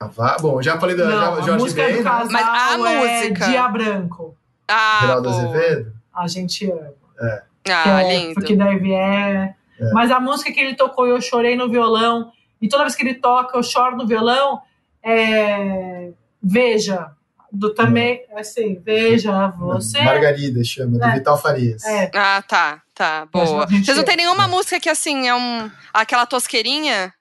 Ah, Bom, já falei da Não, a Jorge música Ben, do né? casal Mas a é música? Dia Branco. Ah, Geraldo. Azevedo. A gente ama. Ah, que é, lindo. Porque deve é. É. Mas a música que ele tocou, eu chorei no violão. E toda vez que ele toca, eu choro no violão. É... Veja. Do também, assim, veja você. Margarida chama, do É. Vital Farias. É, Ah, tá, tá, boa. Vocês não tem nenhuma música que, assim, é um... Aquela tosqueirinha?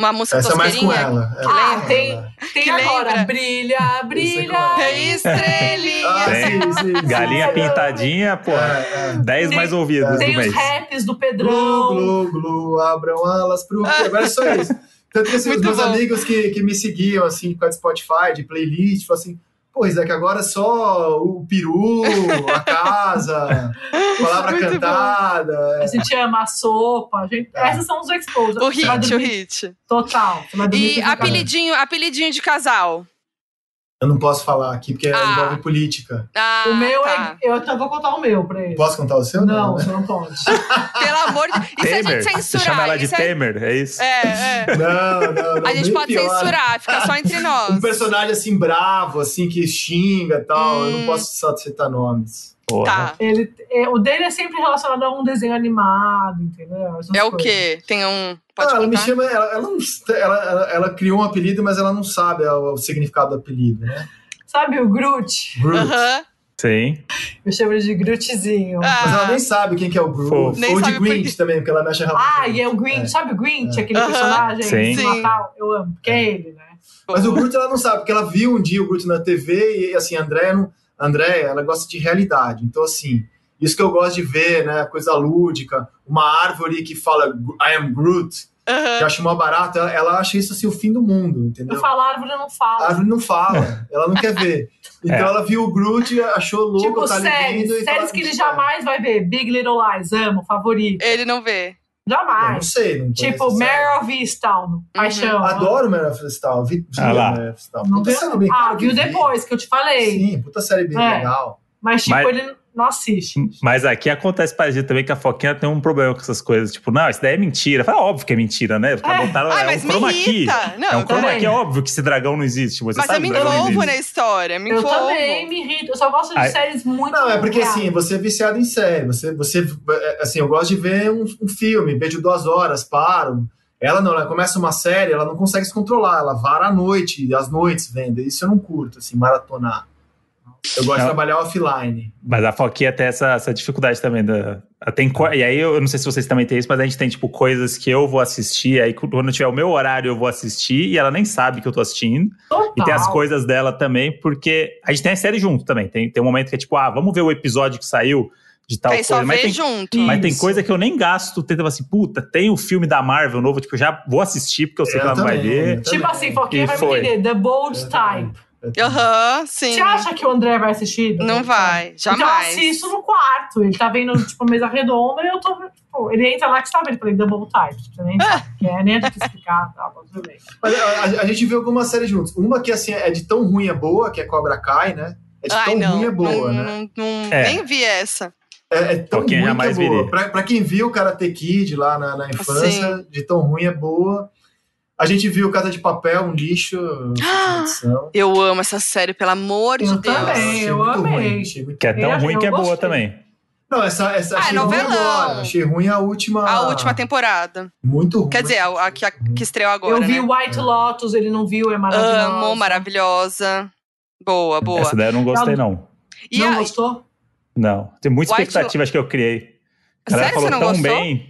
Uma música Essa é mais com tosqueirinha? ela. É, Ah, com tem- ela. tem Que agora. lembra? Brilha, brilha. É estrelinha. Ah, Tem. sim, sim, sim. Galinha Sim. pintadinha, porra. É, é. 10 Tem- mais ouvidos Tem do os mês. raps do Glu, Pedrão. glu, glu, abram alas pro. Agora é só isso. Tanto que assim, os meus bom. amigos que, que me seguiam, assim, causa do Spotify, de playlist, falam assim. Pô, Isaac, agora é só o peru, a casa, palavra Muito bom. cantada. A gente ama a sopa. A gente, É. Essas são os exposed. O hit, o hit. Total. E apelidinho, apelidinho de casal. Eu não posso falar aqui porque Ah. envolve política. Ah, O meu tá. é. Eu então vou contar o meu pra ele. Posso contar o seu? Não, né? você não pode. Pelo amor de Deus. E se a Temer. gente Você censurar? chama ela de Isso é- Temer, é isso? É, é. Não, não, não. A gente pode pior. censurar, fica só entre nós. Um personagem assim bravo, assim, que xinga e tal. Eu Hum. não posso só citar nomes. Porra. Tá. Ele, é, o dele é sempre relacionado a um desenho animado, entendeu? Essas É o coisas. quê? Tem um. Pode Ah, ela me chama, ela, ela, não, ela, ela, ela criou um apelido, mas ela não sabe o, o significado do apelido, né? Sabe o Groot? Groot. Aham. Sim. Eu chamo ele de Grootzinho. Ah. Mas ela nem sabe quem que é o Groot. Ou de Grinch quê. também, porque ela mexe rápido. Ah, e é o Grinch. É. Sabe o Grinch, É. aquele Aham. personagem Sim. do Natal? Eu amo, porque é ele, né? Mas o Groot ela não sabe, porque ela viu um dia o Groot na TV e assim, a Andréia, não, a Andréia, ela gosta de realidade. Então, assim, isso que eu gosto de ver, né? Coisa lúdica, uma árvore que fala I am Groot, que Aham. eu acho uma barata, ela, ela acha isso assim o fim do mundo, entendeu? Eu falo árvore, eu não A falo. árvore não fala, ela não quer ver. Então É. ela viu o Groot, achou louco, tipo, tá séries, e séries fala, que ele "Tipo, jamais vai ver. Big Little Lies, amo, favorito. Ele não vê. Eu não Jamais. sei, não Tipo. Mare of Easttown, paixão. Adoro Mare of Easttown, vi, vi Ah lá. Mare of Easttown. Não Puta viu? série bem Ah, claro que viu vi. depois, que eu te falei. Sim, puta série bem É. legal. Mas, tipo, Mas- ele não assiste. Mas aqui acontece parecido também que a Foquinha tem um problema com essas coisas. Tipo, não, isso daí é mentira. Fala, óbvio que é mentira, né? Os caras É. botaram, Ah, é mas um chroma key. Não, É um eu chroma key, é óbvio que esse dragão não existe. Você Mas sabe eu me envolvo na história, me Eu envolvo. também me irrito. Eu só gosto de Aí- séries muito. Não, é porque assim, você é viciado em série. Você, você, é, assim, eu gosto de ver um, um filme, vejo duas horas, paro. Ela não, ela começa uma série, ela não consegue se controlar, ela vara à noite, às noites vendo. Isso eu não curto, assim, maratonar. Eu gosto Não. de trabalhar offline. Mas a Foquinha tem essa, essa dificuldade também. Da, tem, co- e aí eu não sei se vocês também têm isso, mas a gente tem tipo coisas que eu vou assistir, aí quando tiver o meu horário eu vou assistir e ela nem sabe que eu tô assistindo. Total. E tem as coisas dela também, porque a gente tem a série junto também. Tem, tem um momento que é tipo, ah, vamos ver o episódio que saiu de tal só coisa. Mas tem, junto. Mas tem Isso. coisa que eu nem gasto tentando assim, puta, tem o filme da Marvel novo, tipo, eu já vou assistir porque eu sei que ela não vai também, ver. eu Tipo também. assim, Foquinha E vai me entender. The Bold Eu também. Type. Eu também. Aham, sim. Você acha que o André vai assistir? Não vai, Type? Então eu jamais. assisto no quarto. Ele tá vendo, tipo, mesa redonda e eu tô, tipo, ele entra lá que você tá vendo. Eu falei, Double Type. Tipo, nem sabe o que é, nem adianta explicar, tá, mas tudo bem. Mas a, a- a gente viu algumas séries juntos. Uma que assim é de tão ruim é boa, que é Cobra Kai, né? É de Ai, tão não. ruim é boa, não, né? não- não- É. Nem vi essa. É, é tão Quem ruim jamais é boa. Pra, pra quem viu Karate Kid lá na, na infância, de tão ruim é boa. A gente viu Casa de Papel, um lixo, edição. Eu amo essa série, pelo amor de Eu Deus. também. achei eu muito amei. ruim, achei muito Que é ruim. tão ruim que é boa também. Não, essa, essa Ah, achei é ruim novelão. agora. Achei ruim a última. A última temporada. Muito ruim. Quer dizer, a, a que, a que estreou agora. eu vi né? White Lotus, ele não viu, é maravilhoso. Amo, maravilhosa. Boa, boa. Essa daí eu não gostei, não. E Não a- gostou? Não. Tem muitas White expectativas que eu criei. A galera Sério, você falou não tão gostou? bem.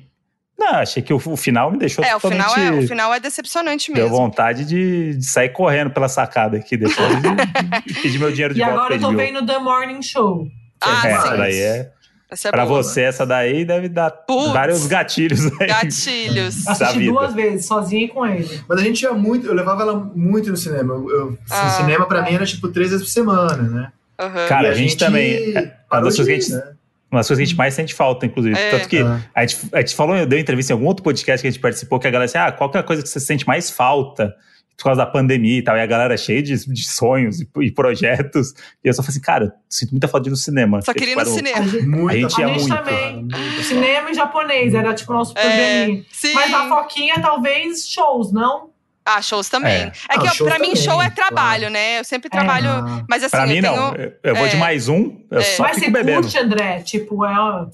Não, achei que o, o final me deixou É, o totalmente... final é, o final é decepcionante Deu mesmo. vontade de, de sair correndo pela sacada aqui depois e, e pedir meu dinheiro de E volta agora eu tô vendo The Morning Show. Ah, é, sim. essa daí é. Essa é pra boa. você, essa daí deve dar Putz. vários gatilhos aí. Gatilhos. Assisti duas vezes, sozinha e com ele. Mas a gente ia muito, eu levava ela muito no cinema. Eu, eu- Ah. o cinema pra mim era tipo três vezes por semana, né? Aham. Cara, E a gente também- é, parou das coisas que a gente- né? Uma das coisas que a gente mais sente falta, inclusive. É. Tanto que Ah. a gente, a gente falou, eu dei entrevista em algum outro podcast que a gente participou, que a galera disse, ah, qual que é a coisa que você sente mais falta por causa da pandemia e tal? E a galera cheia de, de sonhos e, e projetos. E eu só falei assim, cara, sinto muita falta de ir no cinema. Só queria ir no cinema. Muita A gente ia muito. também. Cinema em japonês, era tipo nosso É, programinha. sim. Mas a Foquinha, talvez, shows, não? Ah, shows também. É. É, que Ah, pra mim, também, show é claro. trabalho, né? Eu sempre trabalho. Ah, Mas assim, Pra mim, eu tenho. não. Eu, eu vou de é. mais um, eu É. só Mas fico você bebendo. curte, André? Tipo, é...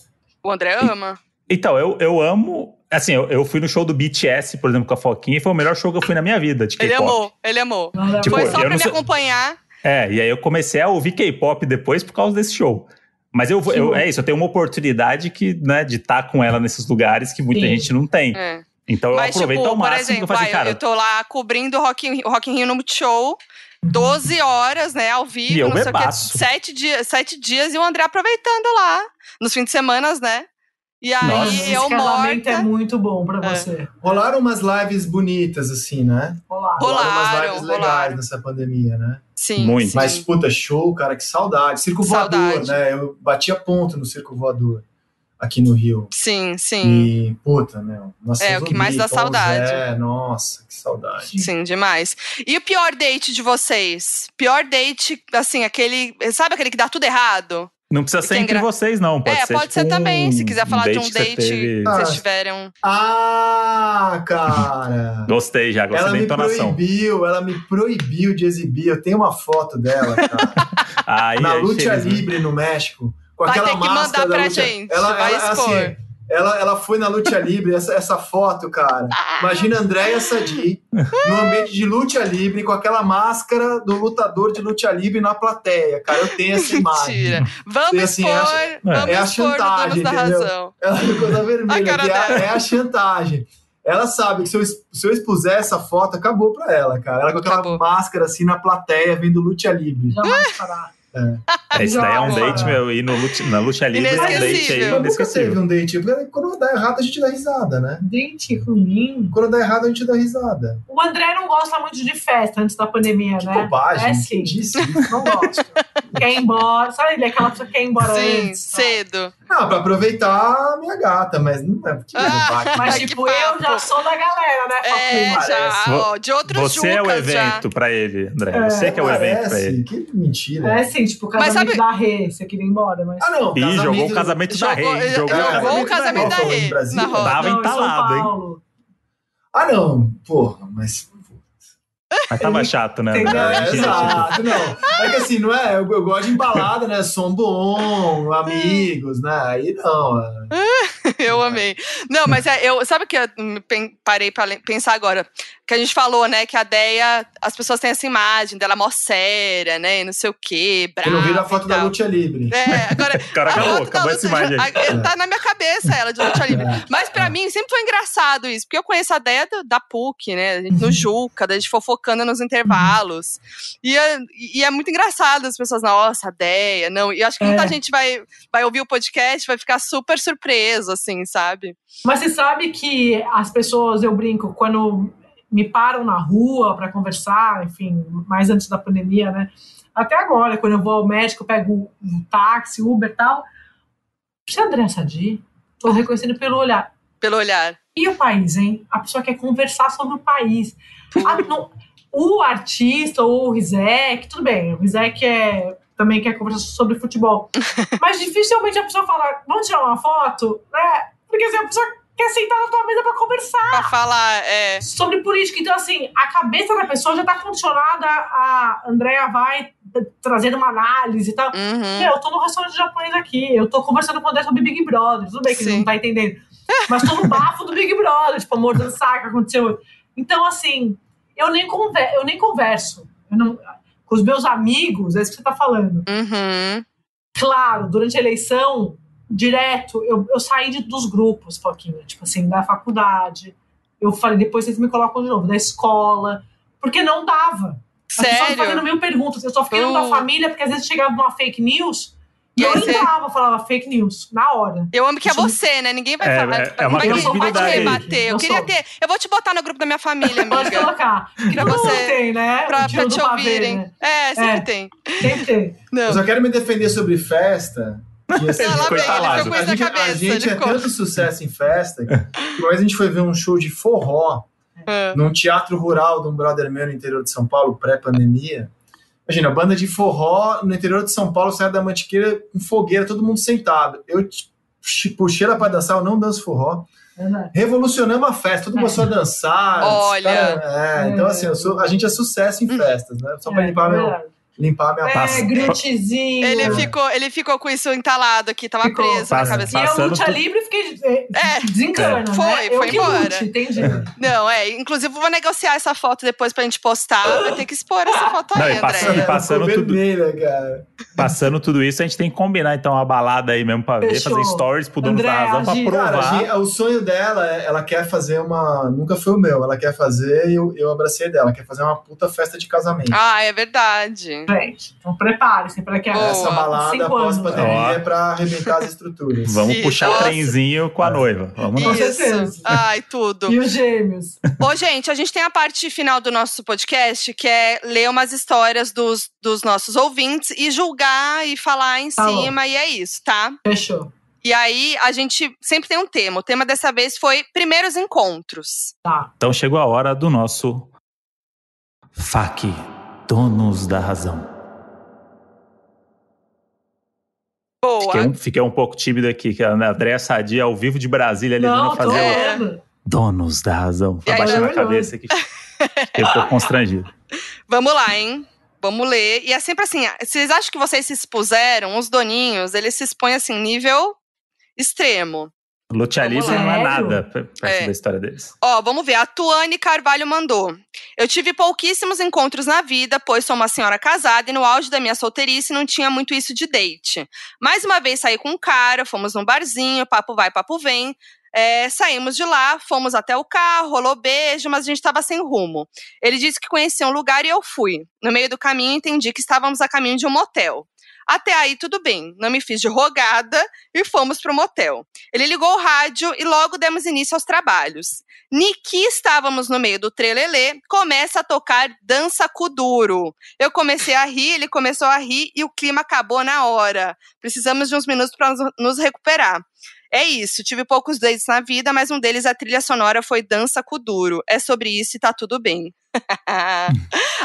O André ama. Então, eu, eu amo. Assim, eu, eu fui no show do BTS, por exemplo, com a Foquinha, e foi o melhor show que eu fui na minha vida de Ele K-pop. amou, ele amou. nada a Tipo. Foi só pra me sei- acompanhar. É, e aí eu comecei a ouvir K-pop depois por causa desse show. Mas eu, vou- eu- é isso, eu tenho uma oportunidade que, né, de estar com ela nesses lugares que muita Sim. gente não tem. É. Então eu Mas, aproveito tipo, ao por máximo exemplo, que eu cara, eu tô lá cobrindo o Rock, in- Rock in Rio no Multishow, 12 horas, né, ao vivo, E eu não sei o quê, sete dias, sete dias e o André aproveitando lá, nos fins de semana, né? E aí Nossa. Esse eu casamento é morta. muito bom pra É. você. Rolaram umas lives bonitas, assim, né? Olá. Rolaram, umas lives legais rolaram. nessa pandemia, né? Sim, Muito. sim. Mas, puta, show, cara, que saudade. Circo Saudade. voador, né? Eu batia ponto no circo voador aqui no Rio. sim, sim, E, puta, meu. Nossa, É, o que mais dá Tom saudade. Zé, nossa, que saudade. sim, demais. E o pior date de vocês? Pior date, assim, aquele, sabe aquele que dá tudo errado? não precisa ser é entre engra- vocês, não. Pode é, ser, pode tipo, ser também, se quiser falar de um date teve- que Ah, vocês tiveram. Ah, cara. Gostei já, gostei ela da me entonação. proibiu, ela me proibiu de exibir. Eu tenho uma foto dela, cara. Aí, na Lucha Libre no México. Com Vai aquela ter que máscara mandar da pra Lucha- gente, Ela, vai ela, expor. assim, ela, ela foi na Lucha Libre, essa, essa foto, cara. Imagina Andréia Sadi no ambiente de Lucha Libre, com aquela máscara do lutador de Lucha Libre na plateia, cara. Eu tenho essa imagem. Mentira. Vamos E, assim, expor, é a- vamos é a chantagem, da entendeu? Razão. Ela ficou da vermelha, é, a- dela. é a chantagem. Ela sabe que se eu, se eu expuser essa foto, acabou pra ela, cara. Ela com aquela Acabou. máscara assim na plateia, vendo Lucha Libre. Jamais parar. É, Isso daí é um date, meu. E no luta, na luta livre, esse date aí Inesquecível. é nunca teve um date. porque Quando dá errado, a gente dá risada, né? Dente ruim. Quando dá errado, a gente dá risada. O André não gosta muito de festa antes da pandemia, Que né? bobagem. É sim. Não gosta. quer ir embora. Sabe, ele é aquela pessoa que quer ir embora Sim, antes. cedo. Não, pra aproveitar a minha gata, mas não é porque Ah. Mas, tipo, eu já sou da galera, né? É, já, parece. ó, de outros Você é o Jucas já. evento pra ele, André. É, Você que é o evento pra Parece, ele. Que mentira. É sim, tipo, o casamento sabe- da Rê, você queria ir embora, mas. Ah, não. Ih, jogou o casamento da Jogou, Rei. Jogou jogou o casamento casamento da Rei. Rê. Tava entalado, hein? Ah, não. Porra, mas. Mas tava chato, né? A É, exato, não. É que assim, não é? Eu, eu gosto de embalada, né? Som bom, amigos, né? Aí não. é. eu amei. Não, mas é, eu, sabe o que eu parei para pensar agora? Que a gente falou, né, que a Deia, as pessoas têm essa imagem dela mó séria, né, não sei o quê, brava. Eu não vi a foto da Lucha Livre. É, agora. Cara, acabou, acabou essa imagem. A, tá na minha cabeça ela de Lucha Livre. É. Mas para mim sempre foi engraçado isso, porque eu conheço a Deia da PUC, né, no Juca, da gente fofocando nos intervalos. E é, e é muito engraçado as pessoas, nossa, a Deia, não. E acho que muita é. gente vai, vai ouvir o podcast, vai ficar super surpreso, assim, sabe? Mas você sabe que as pessoas, eu brinco, quando me param na rua para conversar, enfim, mais antes da pandemia, né? Até agora, quando eu vou ao médico, eu pego um táxi, Uber e tal. Você é André Sadi? Tô reconhecendo pelo olhar. Pelo olhar. E o país, hein? A pessoa quer conversar sobre o país. A, no, o artista ou o Rizek, tudo bem, o Rizek é, também quer conversar sobre futebol. Mas dificilmente a pessoa fala, vamos tirar uma foto? Né? Porque assim, a pessoa quer sentar na tua mesa pra conversar. Pra falar, é. Sobre política. Então, assim, a cabeça da pessoa já tá condicionada a Andrea vai trazendo uma análise e tal. Uhum. Meu, eu tô no restaurante japonês aqui, eu tô conversando com o André sobre Big Brother. Tudo bem que Sim. ele não tá entendendo. Mas tô no bafo do Big Brother, tipo, amor do saco, aconteceu. Então, assim, eu nem, conver, eu nem converso. Eu não, com os meus amigos, é isso que você tá falando. Uhum. Claro, durante a eleição, direto, eu, eu saí de, dos grupos, Foquinha, tipo assim, da faculdade. Eu falei, depois vocês me colocam de novo, da escola, porque não dava. Sério? Fazendo mil perguntas. Eu só fiquei uh. da família, porque às vezes chegava uma fake news e eu entrava, falava fake news, na hora. Eu amo que é você, né? Ninguém vai é, falar. É, é uma vai te rebater. Eu, queria ter. Eu vou te botar no grupo da minha família, amiga. Pode colocar. Pra você. Tem, né? Pra, pra te ouvirem. Né? É, sempre é, tem. Sempre tem. Não. Eu só quero me defender sobre festa. Que, assim, Ela bem, ele ficou com isso a gente, cabeça. A gente é tanto sucesso em festa que uma vez a gente foi ver um show de forró é. num teatro rural de um brother meu no interior de São Paulo, pré-pandemia. Imagina, banda de forró no interior de São Paulo, sai da mantiqueira com fogueira, todo mundo sentado. Eu puxei ela para dançar, eu não danço forró. Revolucionamos a festa, todo mundo começou a dançar. Olha! Cara, é, então, assim, sou, a gente é sucesso em festas, né? Só para é, limpar meu limpar a minha é, pasta. Grutezinho. Ele ficou, ele ficou com isso entalado aqui, tava ficou. preso Passa, na cabeça. E eu luta tu... livre fiquei é, é, desencana, é. Foi, né? foi embora. Lute, entendi. É. Não, é, inclusive vou negociar essa foto depois pra gente postar, vai ter que expor essa foto Não, aí, e passando, André. Passando, tudo, vermelha, cara. passando tudo isso, a gente tem que combinar então uma balada aí mesmo pra Fechou. ver, fazer stories pro dono André, da razão pra provar. Cara, o sonho dela, é, ela quer fazer uma, nunca foi o meu, ela quer fazer e eu, eu abracei dela, quer fazer uma puta festa de casamento. Ah, é verdade. Gente, então prepare-se para que Boa. essa balada pós-pandemia é para arrebentar as estruturas. Vamos Isso. puxar Nossa. trenzinho com a noiva. Vamos lá. Com certeza. Ai, tudo. E os gêmeos. Ô, gente, a gente tem a parte final do nosso podcast, que é ler umas histórias dos, dos nossos ouvintes e julgar e falar em tá cima, bom. e é isso, tá? Fechou. E aí, a gente sempre tem um tema. O tema dessa vez foi primeiros encontros. Tá. Então chegou a hora do nosso FAQ, Donos da Razão. Boa. Fiquei um, fiquei um pouco tímido aqui, que a Andréa Sadia, ao vivo de Brasília, ali Não, fazer o... Donos da razão. Abaixando a cabeça aqui. Fiquei um pouco constrangido. Vamos lá, hein? Vamos ler. E é sempre assim, vocês acham que vocês se expuseram, os doninhos, eles se expõem assim, nível extremo. Lucha Livre não é nada perto é. da história deles. Ó, vamos ver. A Tuane Carvalho mandou. Eu tive pouquíssimos encontros na vida, pois sou uma senhora casada e no auge da minha solteirice não tinha muito isso de date. Mais uma vez saí com um cara, fomos num barzinho, papo vai, papo vem. É, saímos de lá, fomos até o carro, rolou beijo, mas a gente estava sem rumo. Ele disse que conhecia um lugar e eu fui. No meio do caminho, entendi que estávamos a caminho de um motel. Até aí, tudo bem. Não me fiz de rogada e fomos pro motel. Ele ligou o rádio e logo demos início aos trabalhos. Niki estávamos no meio do trelelê, começa a tocar Dança Kuduro. Eu comecei a rir, ele começou a rir e o clima acabou na hora. Precisamos de uns minutos para nos recuperar. É isso, tive poucos dates na vida, mas um deles, a trilha sonora, foi Dança Kuduro. É sobre isso e tá tudo bem.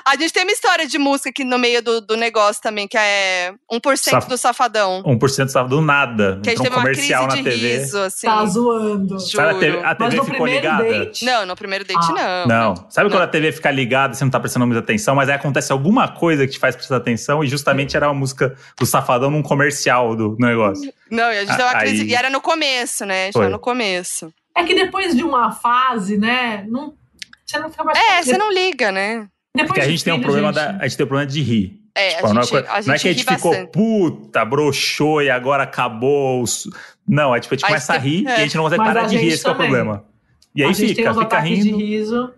a gente tem uma história de música aqui no meio do, do negócio também, que é 1% Saf- do Safadão. 1% estava do nada. Que a gente então, teve uma comercial crise na de TV. riso, assim. Tá zoando. Sabe, a TV, a Mas TV no ficou primeiro ligada? date. Não, no primeiro date Ah. não. Não. Sabe Não. quando a TV fica ligada e você não tá prestando muita atenção, mas aí acontece alguma coisa que te faz prestar atenção e justamente era uma música do Safadão num comercial do, negócio. Não, e a gente teve uma Aí- crise. E era no começo, né? Já Foi. no começo. É que depois de uma fase, né? Não, você não fica mais. É, você não liga, né? Depois Porque a gente tem um problema gente, da, a gente tem um problema de rir. É, Tipo, a não, é gente, a gente não é que a gente ficou bastante. puta, broxou e agora acabou. os- Não, é tipo, a gente Aí começa a rir é. e a gente não consegue Mas parar a de rir, gente esse que é o problema. E aí a gente tem fica, uns fica rindo. de riso.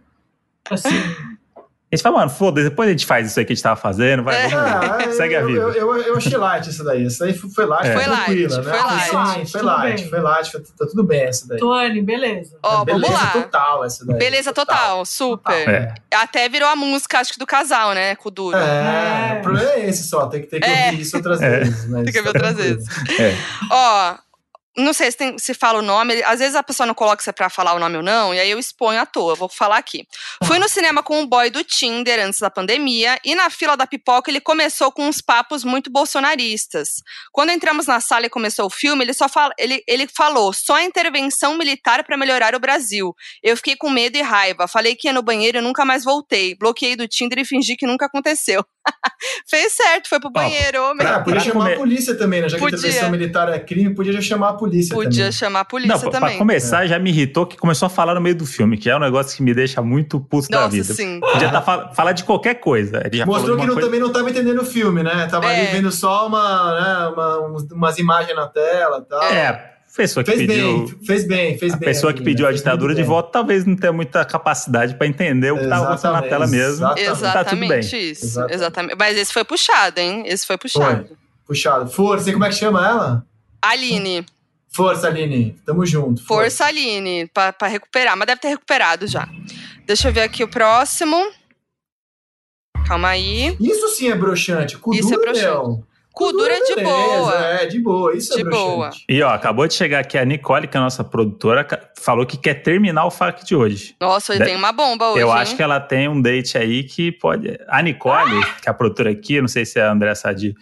Assim, A gente fala, mano, foda-se, depois a gente faz isso aí que a gente tava fazendo, vai, É. vamos Segue a eu, vida. Eu, eu, eu achei light isso daí. Isso daí foi, foi light, É. foi Foi light, tranquila, né? foi Ah, light. sim, Foi light, foi light, foi- tá tudo bem essa daí. Tuane, beleza. Ó, vamos Beleza lá. total essa daí. Beleza total, super. É. Até virou a música, acho que do casal, né? Com o Duro. É, É. o problema é esse só, tem que, ter que É. ouvir isso outras É. vezes. Mas Tem que ouvir tá outras tranquilo. vezes. É. Ó, não sei se, tem- se fala o nome, às vezes a pessoa não coloca se é pra falar o nome ou não, e aí eu exponho à toa, vou falar aqui. Fui no cinema com um boy do Tinder antes da pandemia, e na fila da pipoca ele começou com uns papos muito bolsonaristas. Quando entramos na sala e começou o filme, ele só fala, ele, ele falou só intervenção militar pra melhorar o Brasil. Eu fiquei com medo e raiva, falei que ia no banheiro e nunca mais voltei. Bloqueei do Tinder e fingi que nunca aconteceu. Fez certo, foi pro banheiro, homem. Ah, podia Pra chamar comer- a polícia também, né? Já que Podia. intervenção militar é crime, podia já chamar a polícia Podia também. chamar a polícia Não, pra- pra também. começar, já me irritou que começou a falar no meio do filme, que é um negócio que me deixa muito puto da Nossa, vida. sim. Podia tá fal falar de qualquer coisa. Ele já Mostrou que não, coisa- também não estava entendendo o filme, né? Tava É. ali vendo só uma, né, uma- umas imagens na tela e tal. É, a pessoa que Fez pediu. bem, fez bem, fez A bem. pessoa que pediu a ditadura de volta talvez não tenha muita capacidade pra entender o que tava acontecendo na Exatamente, tela mesmo. exatamente. Tá tudo bem. Exatamente isso. Exatamente. Exatamente. Mas esse foi puxado, hein? Esse foi puxado. Puxado. Força, e como é que chama ela? Aline, Força, Aline. Tamo junto. força Aline, pra, pra recuperar. Mas deve ter recuperado já. Deixa eu ver aqui o próximo. Calma aí. Isso sim é broxante. Cu Isso é broxante. meu. Cu duro é de beleza, boa. É, de boa. Isso De é boa. E ó, acabou de chegar aqui a Nicole, que é a nossa produtora, falou que quer terminar o FAQ de hoje. Nossa, hoje De- tem uma bomba hoje. Eu hein? acho que ela tem um date aí que pode. A Nicole, que é a produtora aqui, não sei se é a André Sadi,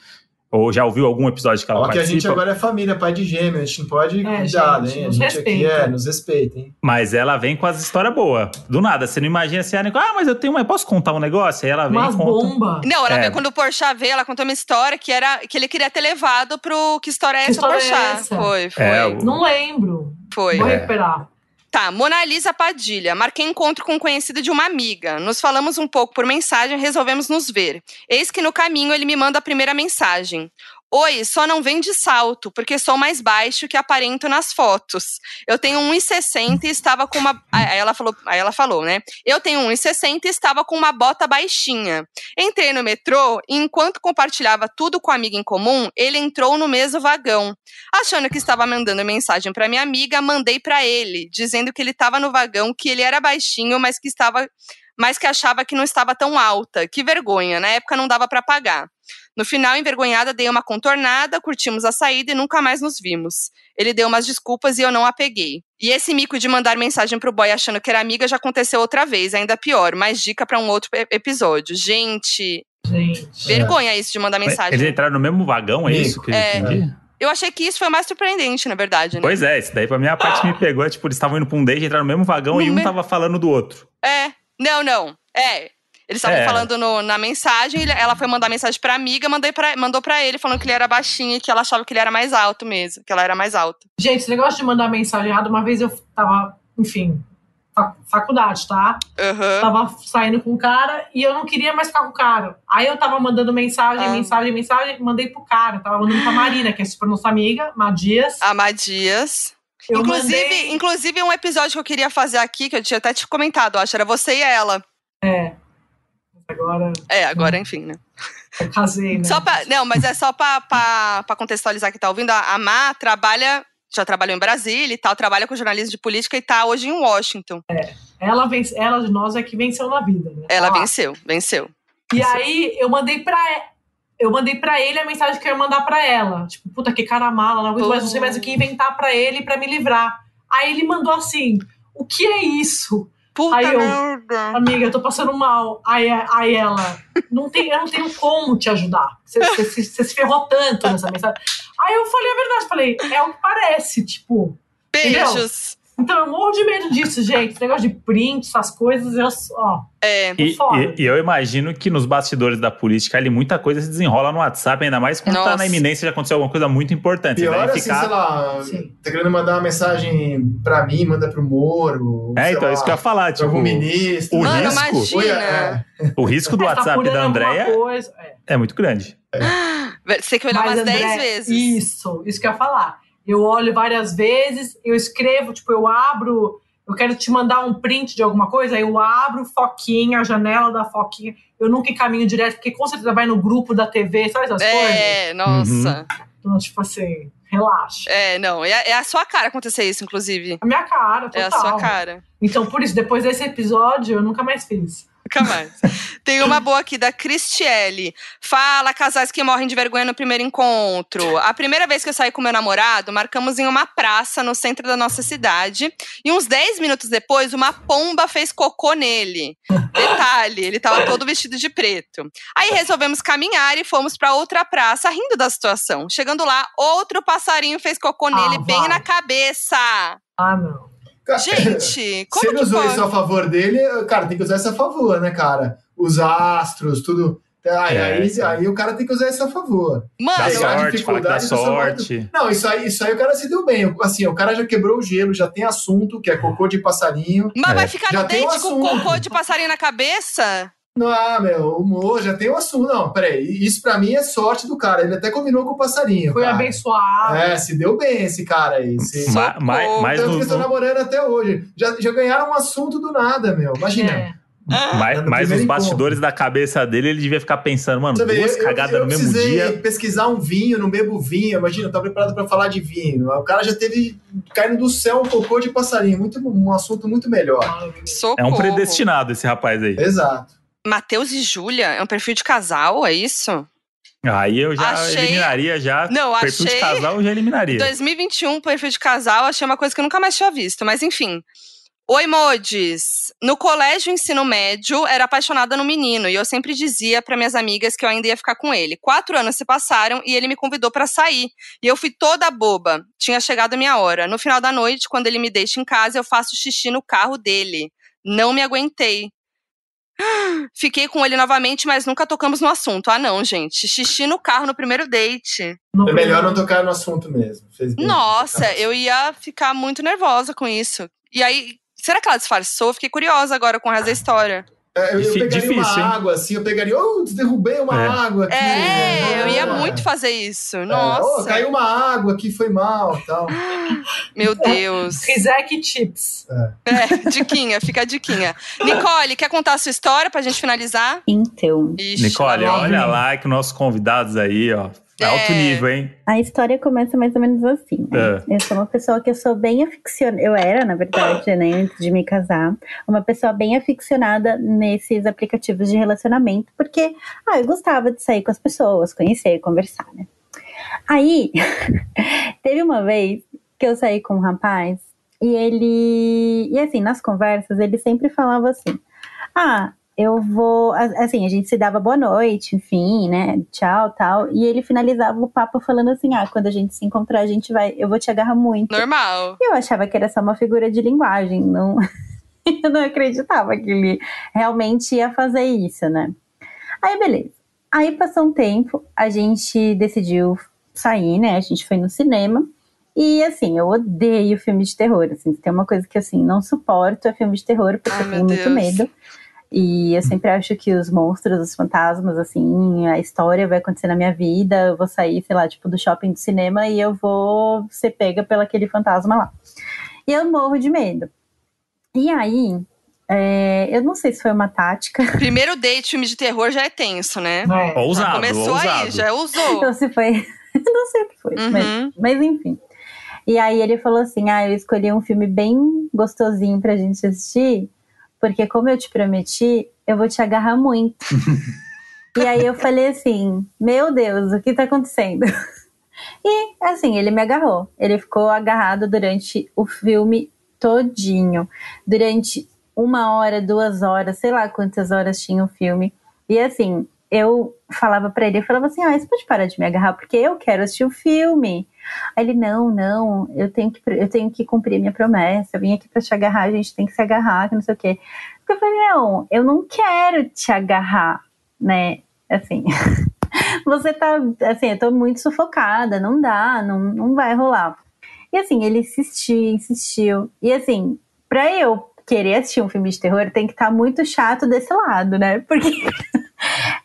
ou já ouviu algum episódio que ela Fala que a gente participa, agora é família, pai de gêmeo. A gente não pode É, cuidar, gente, hein? A gente aqui respeita. é, nos respeita, hein? mas ela vem com as histórias boas. Do nada, você não imagina se a Nicole, ah, mas eu tenho uma, posso contar um negócio? Aí ela vem Umas e conta. bomba. Não, ela É. veio quando o Porchat veio, ela contou uma história que era que ele queria ter levado pro Que História é Que essa, história é Porchat? essa? Foi, foi. É, o- Não lembro. Foi. Vou É. recuperar. Tá, Mona Lisa Padilha. Marquei encontro com um conhecido de uma amiga. Nos falamos um pouco por mensagem e resolvemos nos ver. Eis que no caminho ele me manda a primeira mensagem. Oi, só não vem de salto, porque sou mais baixo que aparento nas fotos. Eu tenho 1,60 e estava com uma. Aí ela falou, aí ela falou, né? Eu tenho 1,60 e estava com uma bota baixinha. Entrei no metrô e, enquanto compartilhava tudo com a amiga em comum, ele entrou no mesmo vagão. Achando que estava mandando mensagem para minha amiga, mandei para ele, dizendo que ele estava no vagão, que ele era baixinho, mas que estava, mas que achava que não estava tão alta. Que vergonha, na época não dava para pagar. No final, envergonhada, dei uma contornada, curtimos a saída e nunca mais nos vimos. Ele deu umas desculpas e eu não a peguei. E esse mico de mandar mensagem pro boy achando que era amiga já aconteceu outra vez, ainda pior. Mais dica para um outro episódio. Gente, Gente. vergonha isso de mandar mensagem. Eles entraram no mesmo vagão, é Mico. isso que eu É. entendi? Eu achei que isso foi mais surpreendente, na verdade, né? Pois é, isso daí pra mim a parte que me pegou é tipo, eles estavam indo pra um date, entraram no mesmo vagão No e um me- tava falando do outro. É. Não, não. É. Eles estavam É. falando no- na mensagem, ela foi mandar mensagem pra amiga, mandei pra, mandou pra ele, falando que ele era baixinho e que ela achava que ele era mais alto mesmo, que ela era mais alta. Gente, esse negócio de mandar mensagem errada, uma vez eu tava, enfim, fa- faculdade, tá? Aham. Tava saindo com um cara e eu não queria mais ficar com o cara. Aí eu tava mandando mensagem, Ah. mensagem, mensagem, mandei pro cara. Tava mandando pra Marina, que é super nossa amiga, Madias. Amadias. Eu inclusive, mandei- inclusive, um episódio que eu queria fazer aqui, que eu tinha até te comentado, acho, era você e ela. É. Agora É, agora, enfim, né? eu casei, né? Só pra, não, mas é só pra contextualizar que tá ouvindo. A, Má trabalha, já trabalhou em Brasília e tal, trabalha com jornalismo de política e tá hoje em Washington. Ela, vence, ela de nós é que venceu na vida, né? Ela lá. venceu, venceu. E aí eu mandei pra eu mandei pra ele a mensagem que eu ia mandar pra ela. Tipo, puta, que cara mala, não aguento mais, não sei mais o que inventar pra ele pra me livrar. Aí ele mandou assim: o que é isso? Puta Aí eu- merda. Amiga, eu tô passando mal. Aí, aí ela, não tem, eu não tenho como te ajudar. Você, se- você se ferrou tanto nessa mensagem. Aí eu falei a verdade, falei, é o que parece, tipo. Beijos. Então eu morro de medo disso, gente. Esse negócio de print, essas coisas, eu, ó. É. E, e- e eu imagino que nos bastidores da política ali muita coisa se desenrola no WhatsApp, ainda mais quando tá Nossa. na iminência de acontecer alguma coisa muito importante. Você Pior deve assim, ficar... sei lá, Sim. tá querendo mandar uma mensagem pra mim, manda pro Moro. É, então, lá, isso que eu ia falar, tipo, algum ministro. o Mano, risco- imagina. É, o risco do É, tá WhatsApp da Andrea coisa, é. é muito grande. Você tem que olhar Mas, umas André, 10 vezes. Isso, isso que eu ia falar. Eu olho várias vezes, eu escrevo, tipo, eu abro, eu quero te mandar um print de alguma coisa, aí eu abro foquinha, a janela da foquinha. Eu nunca encaminho direto, porque com certeza vai no grupo da TV, sabe essas coisas? É, nossa. Então, tipo assim, relaxa. É, não. É, é a sua cara acontecer isso, inclusive. A minha cara, total. É a sua cara. Então, por isso, depois desse episódio, eu nunca mais fiz. Nunca mais. Tem uma boa aqui da Cristiele. Fala, casais que morrem de vergonha no primeiro encontro. A primeira vez que eu saí com meu namorado, marcamos em uma praça no centro da nossa cidade. E uns 10 minutos depois, uma pomba fez cocô nele. Detalhe, ele tava todo vestido de preto. Aí resolvemos caminhar e fomos pra outra praça, rindo da situação. Chegando lá, outro passarinho fez cocô nele bem vai. na cabeça. Ah, não. Gente, Se como ele que usou pode? isso a favor dele, cara, tem que usar isso a favor, né, cara? Os astros, tudo. Aí, É, aí, sim. aí o cara tem que usar isso a favor. Dá Mano, lá, sorte, fala que dá dificuldade seu sorte. Não, isso aí, isso aí o cara se deu bem. Assim, o cara já quebrou o gelo, já tem assunto, que é cocô de passarinho. mas É. vai ficar Já no tem um com cocô de passarinho na cabeça? Não, ah, meu, humor, já tem um assunto. Não, peraí, isso pra mim é sorte do cara. Ele até combinou com o passarinho. Foi cara. abençoado. É, se deu bem esse cara aí. Se... Ma- ma- mais Tanto no- que estão namorando até hoje. Já, já ganharam um assunto do nada, meu. Imagina. É. Mas, No mas primeiro nos encontro. bastidores da cabeça dele, ele devia ficar pensando, mano, vê, duas eu- cagadas eu, no mesmo dia. pesquisar um vinho, não bebo vinho. Imagina, eu tava preparado pra falar de vinho. O cara já teve caindo do céu um cocô de passarinho. Muito, um assunto muito melhor. Socorro. É um predestinado esse rapaz aí. Exato. Matheus e Júlia é um perfil de casal, é isso? Aí eu já Achei- eliminaria já. Não, perfil de achei- casal eu já eliminaria. 2021, perfil de casal, achei uma coisa que eu nunca mais tinha visto, mas enfim. Oi, Modes. No colégio ensino médio, era apaixonada no menino e eu sempre dizia para minhas amigas que eu ainda ia ficar com ele. Quatro anos se passaram e ele me convidou para sair. E eu fui toda boba. Tinha chegado a minha hora. No final da noite, quando ele me deixa em casa, eu faço xixi no carro dele. Não me aguentei. Fiquei com ele novamente, mas nunca tocamos no assunto. Ah, não, gente. Xixi no carro no primeiro date. É melhor não tocar no assunto mesmo. Fez bem. Nossa, eu ia ficar muito nervosa com isso. E aí, será que ela disfarçou? Fiquei curiosa agora com o resto da história. É, eu, pegaria difícil, hein? uma água assim, eu pegaria, oh, derrubei uma É. água aqui. É, eu ia É. muito fazer isso. É, Nossa, oh, caiu uma água aqui, foi mal tal. meu Deus. Rizek Chips. É, diquinha, fica a diquinha. Nicole, quer contar a sua história pra gente finalizar? Então, Ixi, Nicole, olha lá que nossos convidados aí, ó. É. Alto nível, hein? a história começa mais ou menos assim. né? É. Eu sou uma pessoa que eu sou bem aficionada. Eu era, na verdade, né, antes de me casar, uma pessoa bem aficionada nesses aplicativos de relacionamento, porque ah, eu gostava de sair com as pessoas, conhecer, conversar, né? Aí, teve uma vez que eu saí com um rapaz e ele. E assim, nas conversas, ele sempre falava assim: Ah, eu vou. Assim, a gente se dava boa noite, enfim, né? Tchau, tal. E ele finalizava o papo falando assim: Ah, quando a gente se encontrar, a gente vai. Eu vou te agarrar muito. Normal. E eu achava que era só uma figura de linguagem, não. eu não acreditava que ele realmente ia fazer isso, né? Aí, beleza. Aí passou um tempo, a gente decidiu sair, né? A gente foi no cinema. E assim, eu odeio filme de terror. Assim, tem uma coisa que assim, não suporto é filme de terror, porque Ai, eu tenho muito Deus. medo. E eu sempre acho que os monstros, os fantasmas, assim, a história vai acontecer na minha vida. Eu vou sair, sei lá, tipo, do shopping do cinema e eu vou ser pega pelo aquele fantasma lá. E eu morro de medo. E aí, é, eu não sei se foi uma tática, Primeiro date, filme de terror já é tenso, né? É. Ousado, Começou ousado. aí, já usou. ou se foi. não sei o que foi, mas, Uhum. mas enfim. E aí ele falou assim: Ah, eu escolhi um filme bem gostosinho pra gente assistir, porque como eu te prometi, eu vou te agarrar muito. e aí eu falei assim: Meu Deus, o que tá acontecendo? E assim, ele me agarrou. Ele ficou agarrado durante o filme todinho. Durante uma hora, duas horas, sei lá quantas horas tinha o filme. E assim, eu falava para ele, eu falava assim, ah, você pode parar de me agarrar, porque eu quero assistir o filme. Aí ele, não, não, eu tenho que, eu tenho que cumprir minha promessa, eu vim aqui para te agarrar, a gente tem que se agarrar, que não sei o quê. Eu falei, não, eu não quero te agarrar, né? Assim, você tá, assim, eu tô muito sufocada, não dá, não, não vai rolar. E assim, ele insistiu, insistiu. E assim, pra eu querer assistir um filme de terror, tem que estar tá muito chato desse lado, né? Porque.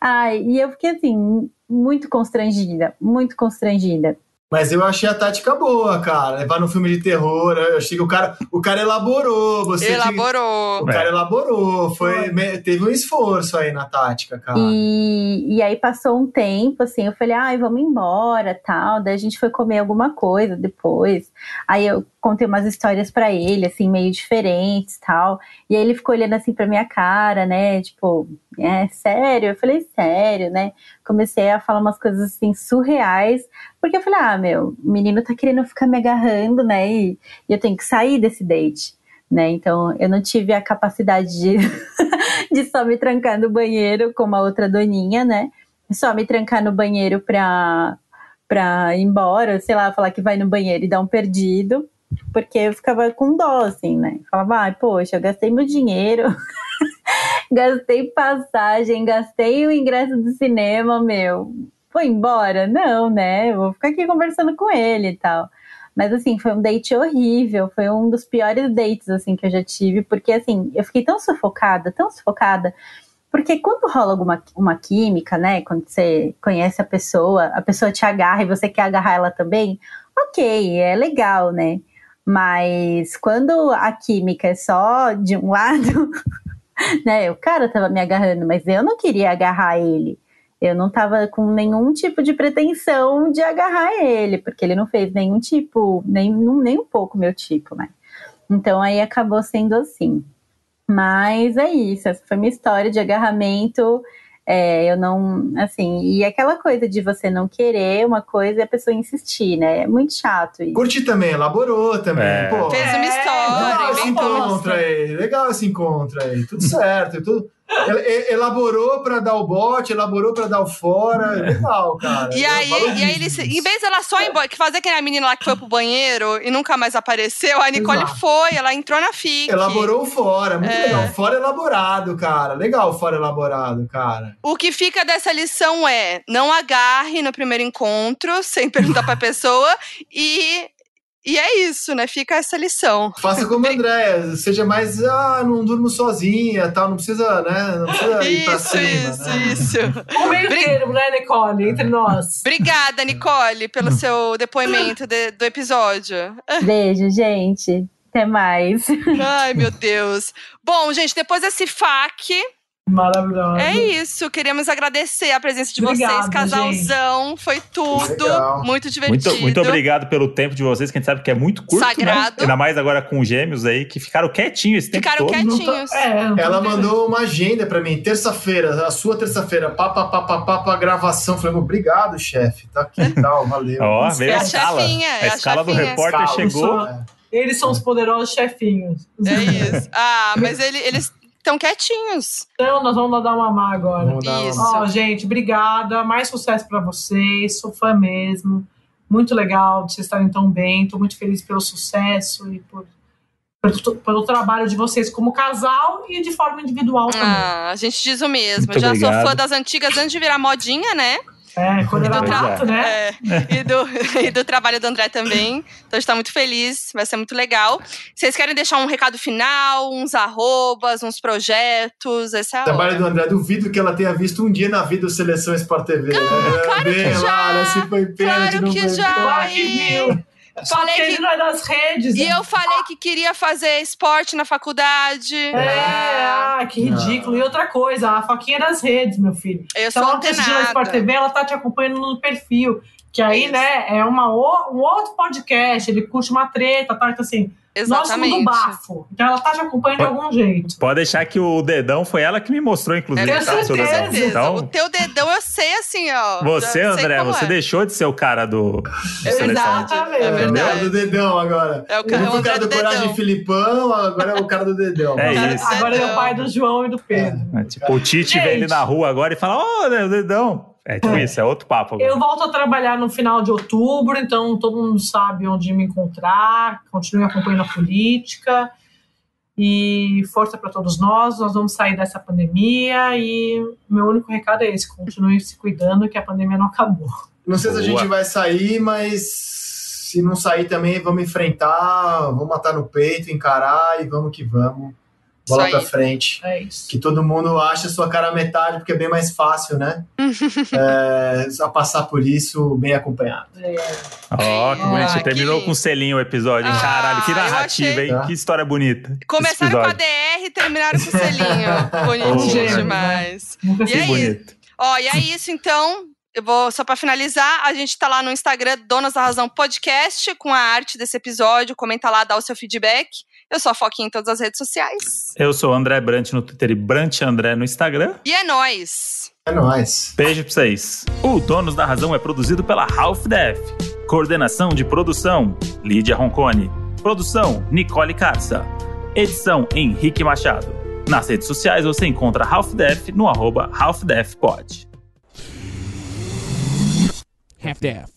Ai, e eu fiquei assim, muito constrangida, muito constrangida. Mas eu achei a tática boa, cara. Levar no filme de terror. Eu achei que o cara, o cara elaborou. Você elaborou. Tinha, o cara elaborou. Foi, teve um esforço aí na tática, cara. E, e aí passou um tempo, assim, eu falei, ai, vamos embora, tal. Daí a gente foi comer alguma coisa depois. Aí eu contei umas histórias para ele, assim, meio diferentes tal. E aí ele ficou olhando assim pra minha cara, né? Tipo, é sério? Eu falei, sério, né? Comecei a falar umas coisas assim surreais, porque eu falei, ah, meu, o menino tá querendo ficar me agarrando, né? E, e eu tenho que sair desse date. Né? Então eu não tive a capacidade de, de só me trancar no banheiro como a outra doninha, né? Só me trancar no banheiro pra, pra ir embora, sei lá, falar que vai no banheiro e dar um perdido, porque eu ficava com dó, assim, né? Falava, ai, poxa, eu gastei meu dinheiro gastei passagem, gastei o ingresso do cinema, meu. Foi embora? Não, né? vou ficar aqui conversando com ele e tal. Mas assim, foi um date horrível, foi um dos piores dates assim que eu já tive, porque assim, eu fiquei tão sufocada, tão sufocada, porque quando rola alguma uma química, né, quando você conhece a pessoa, a pessoa te agarra e você quer agarrar ela também, OK, é legal, né? Mas quando a química é só de um lado, né? O cara tava me agarrando, mas eu não queria agarrar ele. Eu não tava com nenhum tipo de pretensão de agarrar ele, porque ele não fez nenhum tipo, nem, nem um pouco meu tipo, né? Então aí acabou sendo assim. Mas é isso, essa foi minha história de agarramento é, eu não, assim, e aquela coisa de você não querer uma coisa e a pessoa insistir, né? É muito chato isso. Curti também, elaborou também. É. Pô, Fez uma história. Legal esse encontro aí, legal esse encontro aí, tudo certo, tudo elaborou para dar o bote, elaborou para dar o fora. Legal, cara. E aí, e aí ele, em vez dela só ir embora, que fazer aquela menina lá que foi pro banheiro e nunca mais apareceu, a Nicole Exato. foi, ela entrou na FIC. Elaborou fora, muito é. legal. Fora elaborado, cara. Legal, fora elaborado, cara. O que fica dessa lição é: não agarre no primeiro encontro, sem perguntar pra pessoa, e e é isso, né? Fica essa lição. Faça como André, seja mais, ah, não durmo sozinha, tal, não precisa, né? Não precisa ir pra cima. Isso, né? isso. O meio Bri... termo, né, Nicole, entre nós. Obrigada, Nicole, pelo seu depoimento de, do episódio. Beijo, gente. Até mais. Ai, meu Deus. Bom, gente, depois desse FAQ, Maravilhosa. É isso, queremos agradecer a presença de Obrigado, vocês, casalzão. Gente. Foi tudo. Legal. Muito divertido. Muito, muito, obrigado pelo tempo de vocês, que a gente sabe que é muito curto. Né? Sagrado. Né? Ainda mais agora com os gêmeos aí, que ficaram quietinhos esse ficaram tempo. Ficaram quietinhos. É, Ela mandou uma agenda pra mim, terça-feira, a sua terça-feira, pá, pá, pá, pá, pá, pá, gravação. Falei, obrigado, chefe. Tá aqui e tal, valeu. Ó, veio é a, a escala. Chefinha, a, é a escala chefinha. do repórter escala, chegou. Eles são os poderosos chefinhos. É isso. Ah, mas ele, eles estão quietinhos. Então, nós vamos dar uma má agora. Isso. Ó, oh, gente, obrigada. Mais sucesso para vocês. Sou fã mesmo. Muito legal de vocês estarem tão bem. Estou muito feliz pelo sucesso e por, pelo, pelo, trabalho de vocês como casal e de forma individual também. Ah, a gente diz o mesmo. Muito Já obrigado. sou fã das antigas antes de virar modinha, né? É, quando era trato, né? É, e, do, e do trabalho do André também. Então a gente tá muito feliz, vai ser muito legal. Vocês querem deixar um recado final, uns arrobas, uns projetos? Essa é o trabalho do André, duvido que ela tenha visto um dia na vida o Seleção Sport TV. Né? Claro Bem, que já! Lá, se foi pênalti, claro que já! Claro que viu! Falei que ele não é das redes. E eu falei que queria fazer esporte na faculdade. É, ah, que ridículo. E outra coisa, a Foquinha é das redes, meu filho. Eu então, sou ela tá Sport TV, ela tá te acompanhando no perfil. Que aí, Isso. né, é uma, um outro podcast, ele curte uma treta, tá? Então, assim, Exatamente. Nós do bafo. Então ela tá te acompanhando pode, de algum jeito. Pode deixar que o dedão foi ela que me mostrou, inclusive. É, tá? certeza. Então... O teu dedão eu sei assim, ó. Você, André, você é. deixou de ser o cara do, do seleção. Exatamente. É É o verdade. cara do dedão agora. É o Eu cara, o o cara do do Coragem dedão. Filipão, agora é o cara do dedão. É Cara, isso. Agora é o pai do João e do Pedro. É, tipo, o Tite vê ele na rua agora e fala, ó, oh, dedão. É tipo isso, é outro papo agora. Eu volto a trabalhar no final de outubro, então todo mundo sabe onde me encontrar. Continue acompanhando a política. E força para todos nós. Nós vamos sair dessa pandemia. E meu único recado é esse: continue se cuidando, que a pandemia não acabou. Não sei se a Boa. gente vai sair, mas se não sair também, vamos enfrentar, vamos matar no peito, encarar e vamos que vamos. Bola Isso pra frente. É isso. Que todo mundo acha a sua cara metade, porque é bem mais fácil, né? é, a passar por isso bem acompanhado. É, Ó, que Ah, bonitinho. que Terminou lindo. com um selinho o episódio, hein? Ah, Caralho, que narrativa, hein? Tá. Que história bonita. Começaram com a. DR e terminaram com o selinho. Bonitinho Gêmeo, demais. nunca E aí? bonito. Ó, e é isso então. Eu vou só pra finalizar, a gente tá lá no Instagram Donas da Razão Podcast com a arte desse episódio, comenta lá, dá o seu feedback. Eu sou a Foquinha em todas as redes sociais. Eu sou o André Brant no Twitter e Brant André no Instagram. E é nóis. É nóis. Beijo pra vocês. O Donos da Razão é produzido pela Half Def. Coordenação de produção, Lídia Roncone. Produção, Nicole Carça. Edição, Henrique Machado. Nas redes sociais você encontra Half Def no arroba Half Def Pod. Half-Deaf.